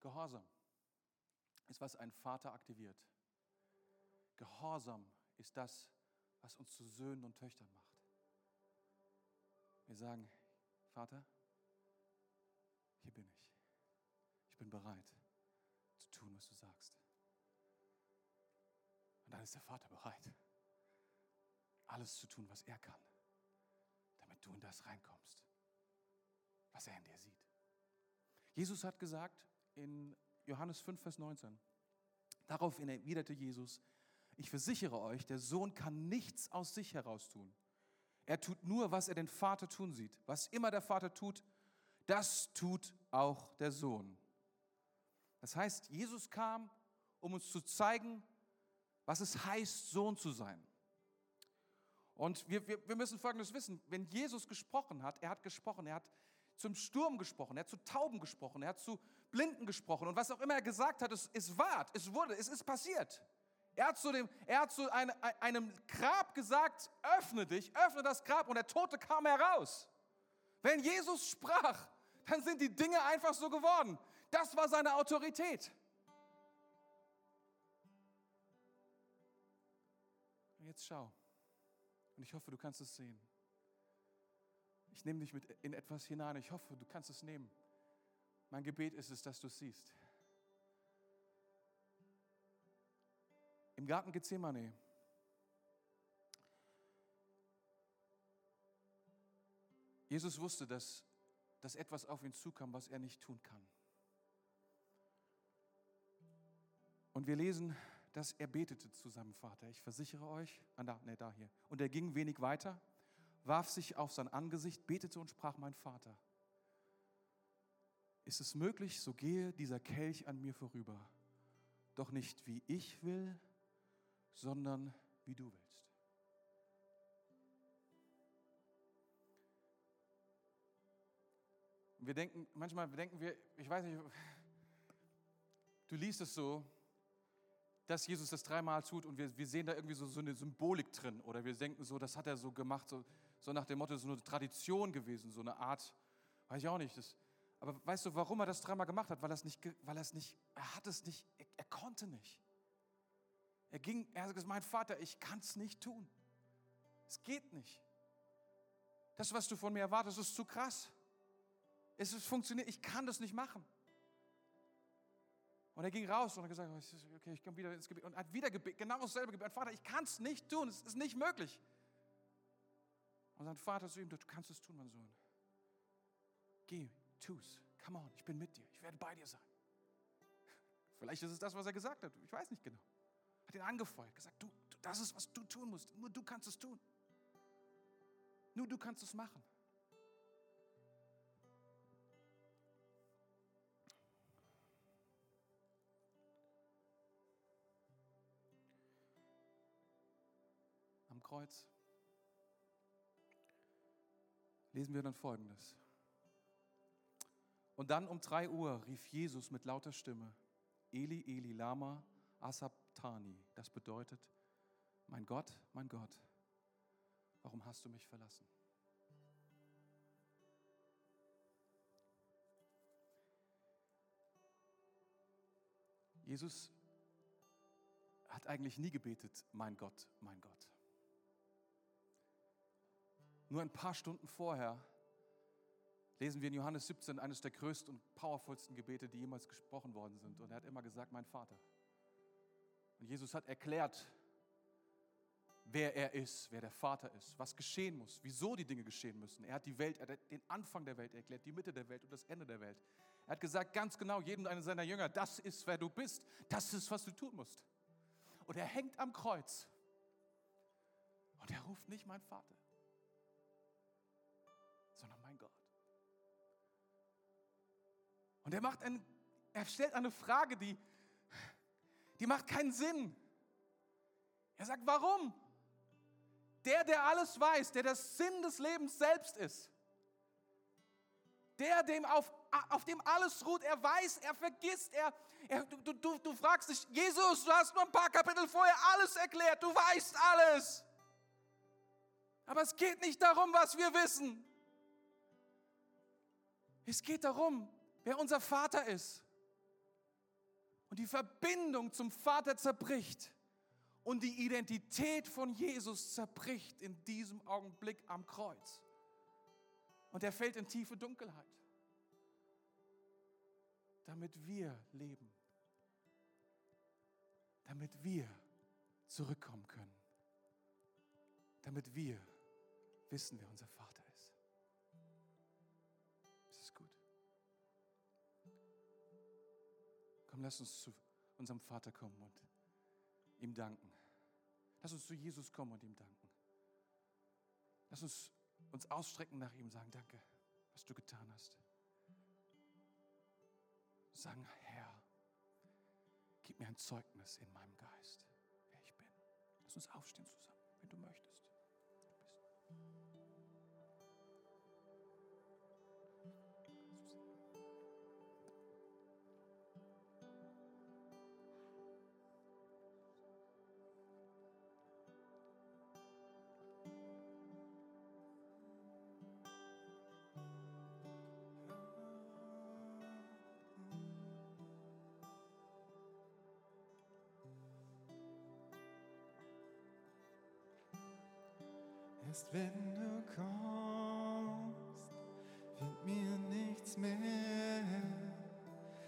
Gehorsam ist, was ein Vater aktiviert. Gehorsam ist das, was uns zu Söhnen und Töchtern macht. Wir sagen, Vater, hier bin ich. Ich bin bereit tun, was du sagst. Und dann ist der Vater bereit, alles zu tun, was er kann, damit du in das reinkommst, was er in dir sieht. Jesus hat gesagt in Johannes 5, Vers 19, daraufhin erwiderte Jesus, ich versichere euch, der Sohn kann nichts aus sich heraus tun. Er tut nur, was er den Vater tun sieht. Was immer der Vater tut, das tut auch der Sohn. Das heißt, Jesus kam, um uns zu zeigen, was es heißt, Sohn zu sein. Und wir, wir, wir müssen Folgendes wissen, wenn Jesus gesprochen hat, er hat gesprochen, er hat zum Sturm gesprochen, er hat zu Tauben gesprochen, er hat zu Blinden gesprochen und was auch immer er gesagt hat, es, es ward, es wurde, es ist passiert. Er hat zu, dem, er hat zu einem, einem Grab gesagt, öffne dich, öffne das Grab und der Tote kam heraus. Wenn Jesus sprach, dann sind die Dinge einfach so geworden. Das war seine Autorität. Jetzt schau. Und ich hoffe, du kannst es sehen. Ich nehme dich mit in etwas hinein. Ich hoffe, du kannst es nehmen. Mein Gebet ist es, dass du es siehst. Im Garten Gethsemane. Jesus wusste, dass, dass etwas auf ihn zukam, was er nicht tun kann. Und wir lesen, dass er betete zu seinem Vater. Ich versichere euch, ah, da, nee, da hier. Und er ging wenig weiter, warf sich auf sein Angesicht, betete und sprach, mein Vater, ist es möglich, so gehe dieser Kelch an mir vorüber, doch nicht wie ich will, sondern wie du willst. Wir denken, manchmal denken wir, ich weiß nicht, du liest es so, dass Jesus das dreimal tut und wir, wir sehen da irgendwie so, so eine Symbolik drin oder wir denken so, das hat er so gemacht, so, so nach dem Motto, so eine Tradition gewesen, so eine Art, weiß ich auch nicht. Das, aber weißt du, warum er das dreimal gemacht hat? Weil, das nicht, weil er es nicht, er hat es nicht, er, er konnte nicht. Er ging, er hat gesagt, mein Vater, ich kann es nicht tun. Es geht nicht. Das, was du von mir erwartest, ist zu krass. Es funktioniert, ich kann das nicht machen. Und er ging raus und hat gesagt, okay, ich komme wieder ins Gebet. Und hat wieder gebetet, genau dasselbe Gebet. Vater, ich kann es nicht tun, es ist nicht möglich. Und sein Vater zu ihm, du kannst es tun, mein Sohn. Geh, tu's. Come on, ich bin mit dir. Ich werde bei dir sein. Vielleicht ist es das, was er gesagt hat. Ich weiß nicht genau hat ihn angefeuert, gesagt, du, das ist, was du tun musst. Nur du kannst es tun. Nur du kannst es machen. Am Kreuz lesen wir dann Folgendes. Und dann um drei Uhr rief Jesus mit lauter Stimme, Eli, Eli, Lama, Asab, Tani. Das bedeutet, mein Gott, mein Gott, warum hast du mich verlassen? Jesus hat eigentlich nie gebetet, mein Gott, mein Gott. Nur ein paar Stunden vorher lesen wir in Johannes 17 eines der größten und powervollsten Gebete, die jemals gesprochen worden sind. Und er hat immer gesagt, mein Vater. Und Jesus hat erklärt, wer er ist, wer der Vater ist, was geschehen muss, wieso die Dinge geschehen müssen. Er hat die Welt, er hat den Anfang der Welt erklärt, die Mitte der Welt und das Ende der Welt. Er hat gesagt, ganz genau, jedem einer seiner Jünger, das ist, wer du bist, das ist, was du tun musst. Und er hängt am Kreuz und er ruft nicht mein Vater, sondern mein Gott. Und er macht ein, er stellt eine Frage, die die macht keinen Sinn. Er sagt, warum? Der, der alles weiß, der der Sinn des Lebens selbst ist, der, dem auf, auf dem alles ruht, er weiß, er vergisst, er, er du, du, du fragst dich, Jesus, du hast nur ein paar Kapitel vorher alles erklärt, du weißt alles. Aber es geht nicht darum, was wir wissen. Es geht darum, wer unser Vater ist und die Verbindung zum Vater zerbricht. Und die Identität von Jesus zerbricht in diesem Augenblick am Kreuz. Und er fällt in tiefe Dunkelheit, damit wir leben, damit wir zurückkommen können, damit wir wissen, wer unser Vater Komm, lass uns zu unserem Vater kommen und ihm danken. Lass uns zu Jesus kommen und ihm danken. Lass uns uns ausstrecken nach ihm, sagen, danke, was du getan hast. Sagen, Herr, gib mir ein Zeugnis in meinem Geist, wer ich bin. Lass uns aufstehen zusammen, wenn du möchtest. Erst wenn du kommst, wird mir nichts mehr.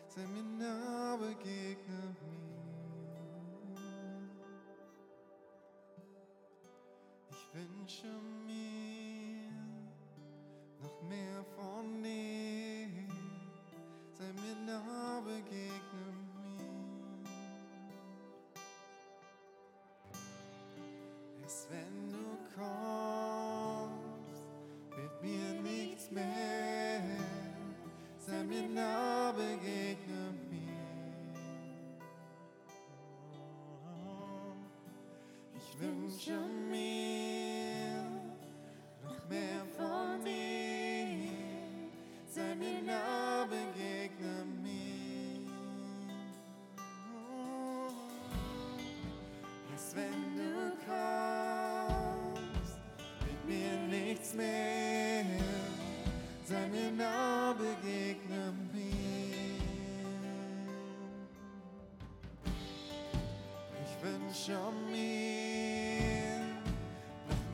Sei mir nah, begegne mir. Ich wünsche mir noch mehr von dir. Sei mir nah, begegne mir. Mir noch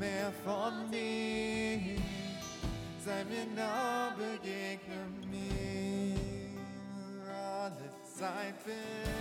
mehr von dir. Sei mir nah, begegne mir. Alle Zeit bin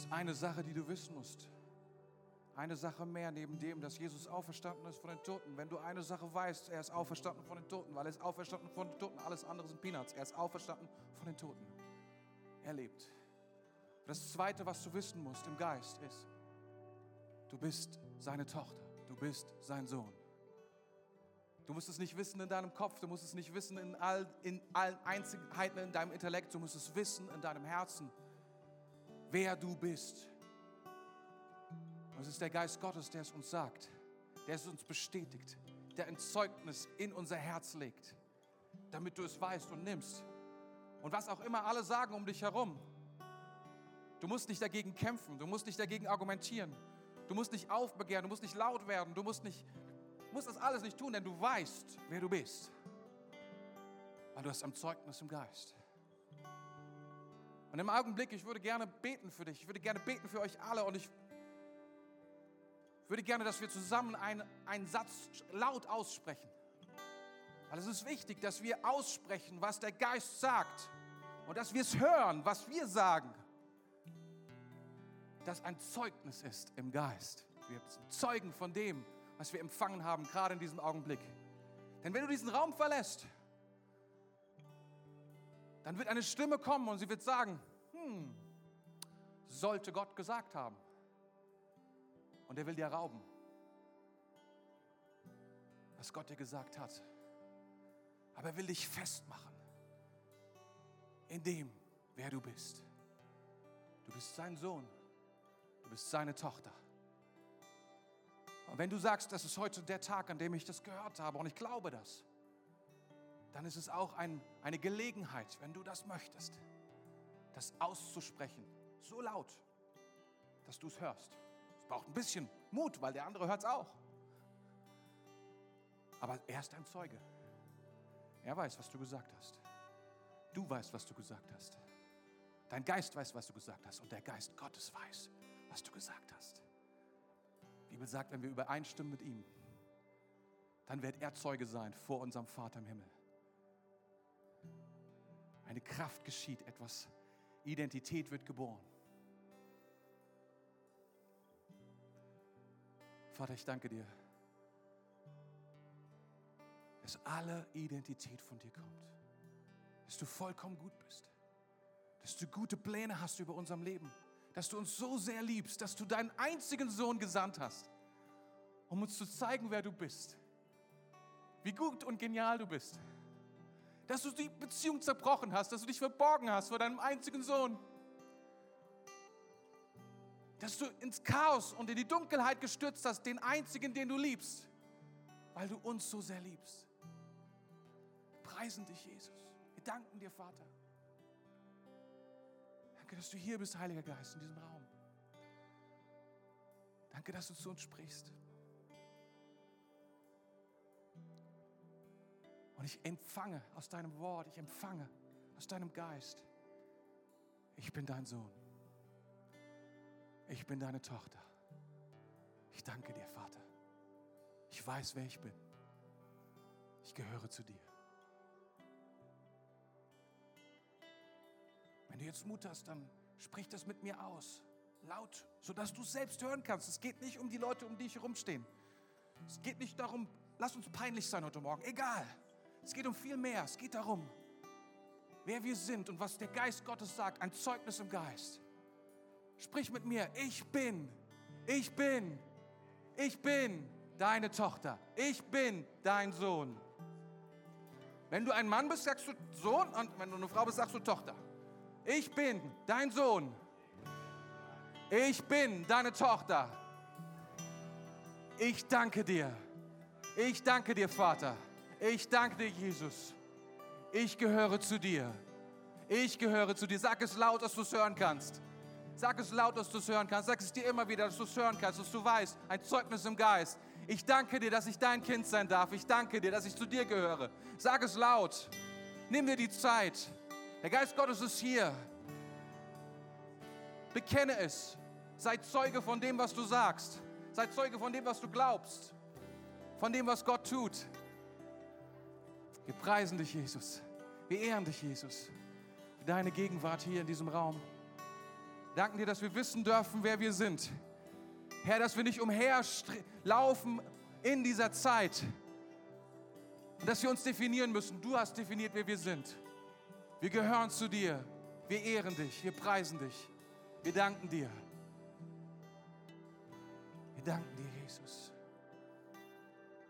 ist eine Sache, die du wissen musst. Eine Sache mehr neben dem, dass Jesus auferstanden ist von den Toten. Wenn du eine Sache weißt, er ist auferstanden von den Toten, weil er ist auferstanden von den Toten, alles andere sind Peanuts. Er ist auferstanden von den Toten. Er lebt. Das Zweite, was du wissen musst im Geist, ist, du bist seine Tochter, du bist sein Sohn. Du musst es nicht wissen in deinem Kopf, du musst es nicht wissen in, all, in allen Einzelheiten in deinem Intellekt, du musst es wissen in deinem Herzen, wer du bist. Und es ist der Geist Gottes, der es uns sagt, der es uns bestätigt, der ein Zeugnis in unser Herz legt, damit du es weißt und nimmst. Und was auch immer alle sagen um dich herum, du musst nicht dagegen kämpfen, du musst nicht dagegen argumentieren, du musst nicht aufbegehren, du musst nicht laut werden, du musst, nicht, musst das alles nicht tun, denn du weißt, wer du bist. Weil du hast ein Zeugnis im Geist. Und im Augenblick, ich würde gerne beten für dich, ich würde gerne beten für euch alle und ich würde gerne, dass wir zusammen einen, einen Satz laut aussprechen. Weil es ist wichtig, dass wir aussprechen, was der Geist sagt und dass wir es hören, was wir sagen. Das ein Zeugnis ist im Geist. Wir sind Zeugen von dem, was wir empfangen haben, gerade in diesem Augenblick. Denn wenn du diesen Raum verlässt, dann wird eine Stimme kommen und sie wird sagen, hm, sollte Gott gesagt haben. Und er will dir rauben, was Gott dir gesagt hat. Aber er will dich festmachen in dem, wer du bist. Du bist sein Sohn, du bist seine Tochter. Und wenn du sagst, das ist heute der Tag, an dem ich das gehört habe und ich glaube das, dann ist es auch ein, eine Gelegenheit, wenn du das möchtest, das auszusprechen, so laut, dass du es hörst. Es braucht ein bisschen Mut, weil der andere hört es auch. Aber er ist ein Zeuge. Er weiß, was du gesagt hast. Du weißt, was du gesagt hast. Dein Geist weiß, was du gesagt hast. Und der Geist Gottes weiß, was du gesagt hast. Die Bibel sagt, wenn wir übereinstimmen mit ihm, dann wird er Zeuge sein vor unserem Vater im Himmel. Eine Kraft geschieht, etwas, Identität wird geboren. Vater, ich danke dir, dass alle Identität von dir kommt. Dass du vollkommen gut bist. Dass du gute Pläne hast über unserem Leben. dass du uns so sehr liebst, dass du deinen einzigen Sohn gesandt hast, um uns zu zeigen, wer du bist. Wie gut und genial du bist. Dass du die Beziehung zerbrochen hast, dass du dich verborgen hast vor deinem einzigen Sohn. Dass du ins Chaos und in die Dunkelheit gestürzt hast, den einzigen, den du liebst, weil du uns so sehr liebst. Wir preisen dich, Jesus. Wir danken dir, Vater. Danke, dass du hier bist, Heiliger Geist, in diesem Raum. Danke, dass du zu uns sprichst. Und ich empfange aus deinem Wort, ich empfange aus deinem Geist. Ich bin dein Sohn. Ich bin deine Tochter. Ich danke dir, Vater. Ich weiß, wer ich bin. Ich gehöre zu dir. Wenn du jetzt Mut hast, dann sprich das mit mir aus. Laut, sodass du es selbst hören kannst. Es geht nicht um die Leute, um die ich herumstehen. Es geht nicht darum, lass uns peinlich sein heute Morgen. Egal. Es geht um viel mehr. Es geht darum, wer wir sind und was der Geist Gottes sagt. Ein Zeugnis im Geist. Sprich mit mir. Ich bin, ich bin, ich bin deine Tochter. Ich bin dein Sohn. Wenn du ein Mann bist, sagst du Sohn und wenn du eine Frau bist, sagst du Tochter. Ich bin dein Sohn. Ich bin deine Tochter. Ich danke dir. Ich danke dir, Vater. Ich danke dir, Jesus. Ich gehöre zu dir. Ich gehöre zu dir. Sag es laut, dass du es hören kannst. Sag es laut, dass du es hören kannst. Sag es dir immer wieder, dass du es hören kannst, dass du weißt, ein Zeugnis im Geist. Ich danke dir, dass ich dein Kind sein darf. Ich danke dir, dass ich zu dir gehöre. Sag es laut. Nimm dir die Zeit. Der Geist Gottes ist hier. Bekenne es. Sei Zeuge von dem, was du sagst. Sei Zeuge von dem, was du glaubst. Von dem, was Gott tut. Wir preisen dich, Jesus. Wir ehren dich, Jesus. Für deine Gegenwart hier in diesem Raum. Danken dir, dass wir wissen dürfen, wer wir sind. Herr, dass wir nicht umherlaufen in dieser Zeit. Und dass wir uns definieren müssen. Du hast definiert, wer wir sind. Wir gehören zu dir. Wir ehren dich. Wir preisen dich. Wir danken dir. Wir danken dir, Jesus.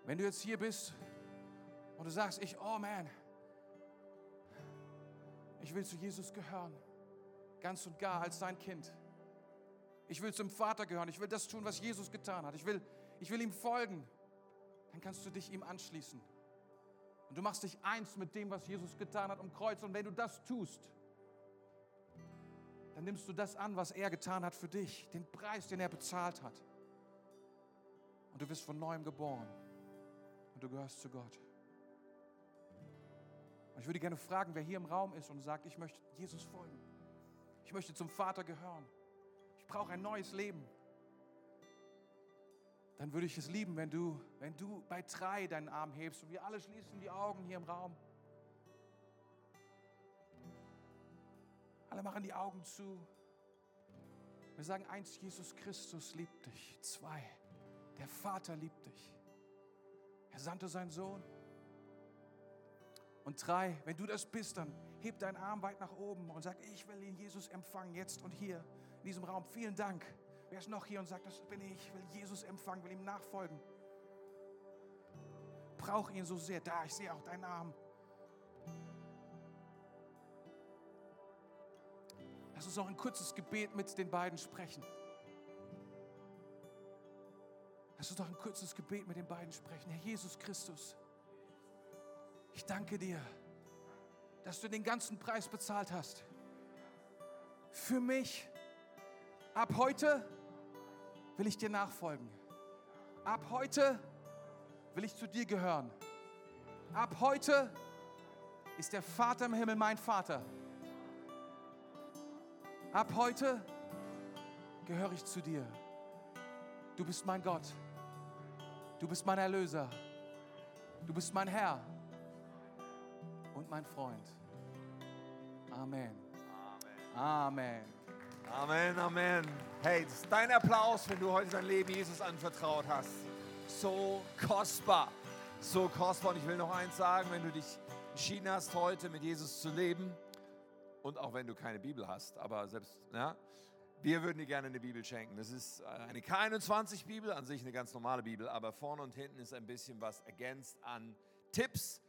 Wenn du jetzt hier bist und du sagst, ich, oh man, ich will zu Jesus gehören, ganz und gar als sein Kind. Ich will zum Vater gehören. Ich will das tun, was Jesus getan hat. Ich will, ich will ihm folgen. Dann kannst du dich ihm anschließen. Und du machst dich eins mit dem, was Jesus getan hat am Kreuz. Und wenn du das tust, dann nimmst du das an, was er getan hat für dich, den Preis, den er bezahlt hat. Und du wirst von neuem geboren. Und du gehörst zu Gott. Und ich würde gerne fragen, wer hier im Raum ist und sagt, ich möchte Jesus folgen. Ich möchte zum Vater gehören. Ich brauche ein neues Leben. Dann würde ich es lieben, wenn du, wenn du bei drei deinen Arm hebst und wir alle schließen die Augen hier im Raum. Alle machen die Augen zu. Wir sagen eins, Jesus Christus liebt dich. Zwei, der Vater liebt dich. Er sandte seinen Sohn. Und drei, wenn du das bist, dann heb deinen Arm weit nach oben und sag, ich will ihn Jesus empfangen, jetzt und hier in diesem Raum. Vielen Dank. Wer ist noch hier und sagt, das bin ich, will Jesus empfangen, will ihm nachfolgen. Brauche ihn so sehr. Da, ich sehe auch deinen Arm. Lass uns noch ein kurzes Gebet mit den beiden sprechen. Lass uns noch ein kurzes Gebet mit den beiden sprechen. Herr Jesus Christus, ich danke dir, dass du den ganzen Preis bezahlt hast. Für mich. Ab heute will ich dir nachfolgen. Ab heute will ich zu dir gehören. Ab heute ist der Vater im Himmel mein Vater. Ab heute gehöre ich zu dir. Du bist mein Gott. Du bist mein Erlöser. Du bist mein Herr und mein Freund. Amen. Amen. Amen, Amen. Hey, das ist dein Applaus, wenn du heute dein Leben Jesus anvertraut hast. So kostbar. So kostbar. Und ich will noch eins sagen, wenn du dich entschieden hast, heute mit Jesus zu leben, und auch wenn du keine Bibel hast, aber selbst, ja, Wir würden dir gerne eine Bibel schenken. Das ist äh, eine K21-Bibel, an sich eine ganz normale Bibel, aber vorne und hinten ist ein bisschen was ergänzt an Tipps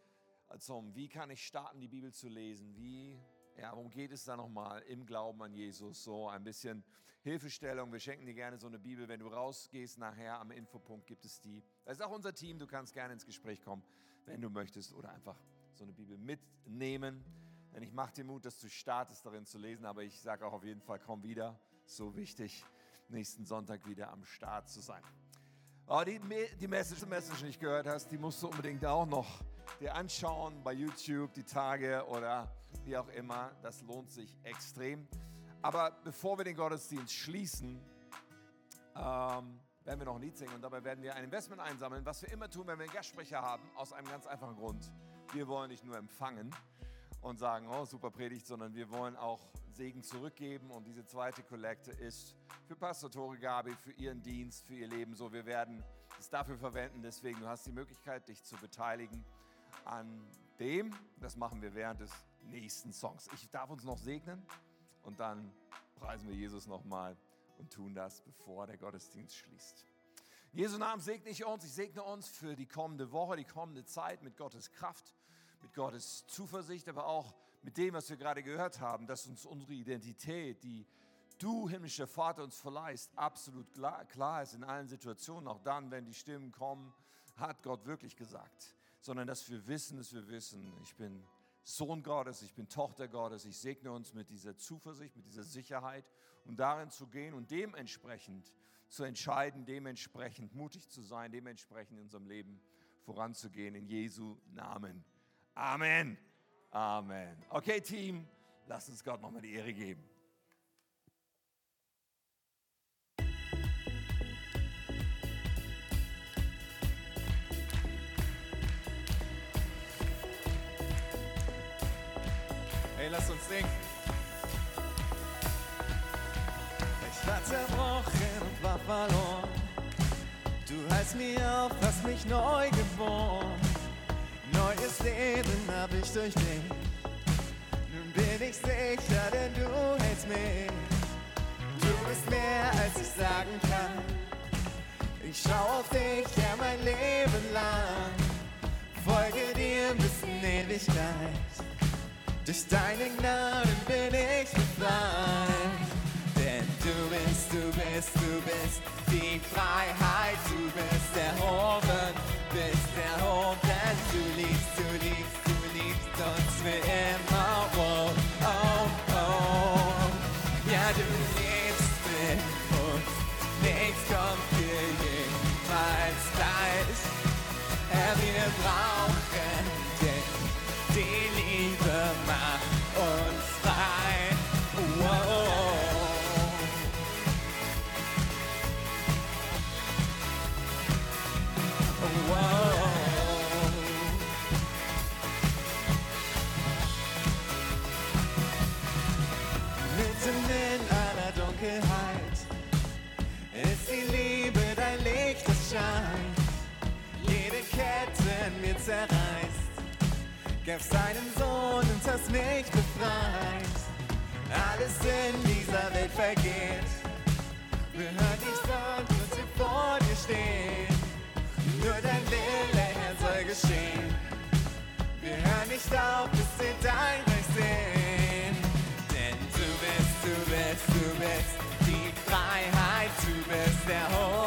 zum, wie kann ich starten, die Bibel zu lesen, wie, ja, worum geht es da nochmal im Glauben an Jesus, so ein bisschen Hilfestellung. Wir schenken dir gerne so eine Bibel, wenn du rausgehst nachher am Infopunkt gibt es die. Das ist auch unser Team, du kannst gerne ins Gespräch kommen, wenn du möchtest oder einfach so eine Bibel mitnehmen. Denn ich mache dir Mut, dass du startest darin zu lesen, aber ich sage auch auf jeden Fall, komm wieder. So wichtig, nächsten Sonntag wieder am Start zu sein. Oh, die, die Message, die Message nicht gehört hast, die musst du unbedingt auch noch dir anschauen bei YouTube, die Tage oder wie auch immer. Das lohnt sich extrem. Aber bevor wir den Gottesdienst schließen, ähm, werden wir noch ein Lied singen und dabei werden wir ein Investment einsammeln, was wir immer tun, wenn wir einen Gastsprecher haben, aus einem ganz einfachen Grund. Wir wollen nicht nur empfangen und sagen, oh, super Predigt, sondern wir wollen auch Segen zurückgeben und diese zweite Kollekte ist für Pastor Tore Gabi, für ihren Dienst, für ihr Leben so. Wir werden es dafür verwenden, deswegen du hast die Möglichkeit, dich zu beteiligen an dem. Das machen wir während des nächsten Songs. Ich darf uns noch segnen und dann preisen wir Jesus nochmal und tun das, bevor der Gottesdienst schließt. In Jesu Namen segne ich uns. Ich segne uns für die kommende Woche, die kommende Zeit mit Gottes Kraft, mit Gottes Zuversicht, aber auch mit dem, was wir gerade gehört haben, dass uns unsere Identität, die du, himmlischer Vater, uns verleihst, absolut klar, klar ist in allen Situationen, auch dann, wenn die Stimmen kommen, hat Gott wirklich gesagt, sondern dass wir wissen, dass wir wissen, ich bin Sohn Gottes, ich bin Tochter Gottes, ich segne uns mit dieser Zuversicht, mit dieser Sicherheit und darin zu gehen und dementsprechend zu entscheiden, dementsprechend mutig zu sein, dementsprechend in unserem Leben voranzugehen, in Jesu Namen. Amen. Amen. Okay, Team, lasst uns Gott nochmal die Ehre geben. Hey, lass uns singen. Ich war zerbrochen und war verloren. Du heißt mir auf, hast mich neu geboren. Neues Leben hab ich durch dich. Nun bin ich sicher, denn du hältst mich. Du bist mehr, als ich sagen kann. Ich schau auf dich, ja, mein Leben lang. Folge dir bis in Ewigkeit. Durch deine Gnaden bin ich befreit. Denn du bist, du bist, du bist die Freiheit. Du bist Gabst deinen Sohn und hast mich befreit. Alles in dieser Welt vergeht. Hören dich sonst, bis wir vor dir stehen. Nur dein Wille, Herr, soll geschehen. Wir hören nicht auf, bis wir dein Reich sehen. Denn du bist, du bist, du bist die Freiheit. Du bist erhoben, bist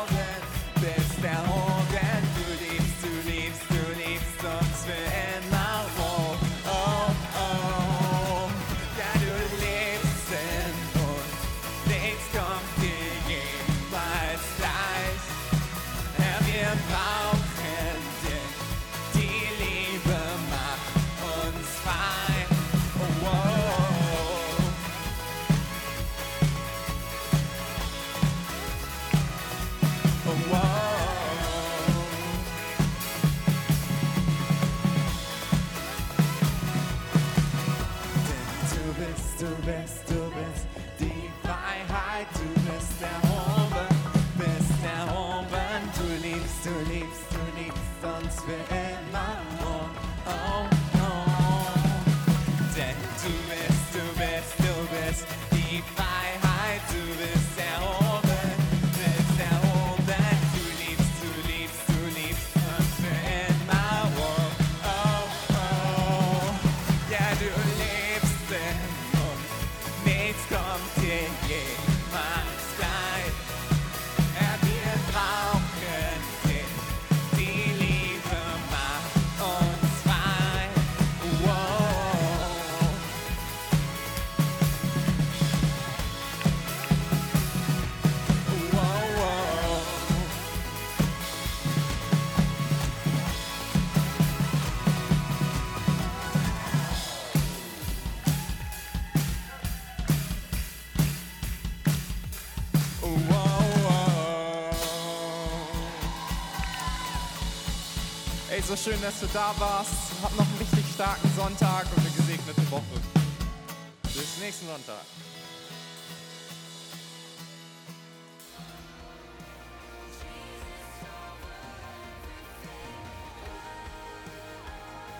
so schön, dass du da warst. Hab noch einen richtig starken Sonntag.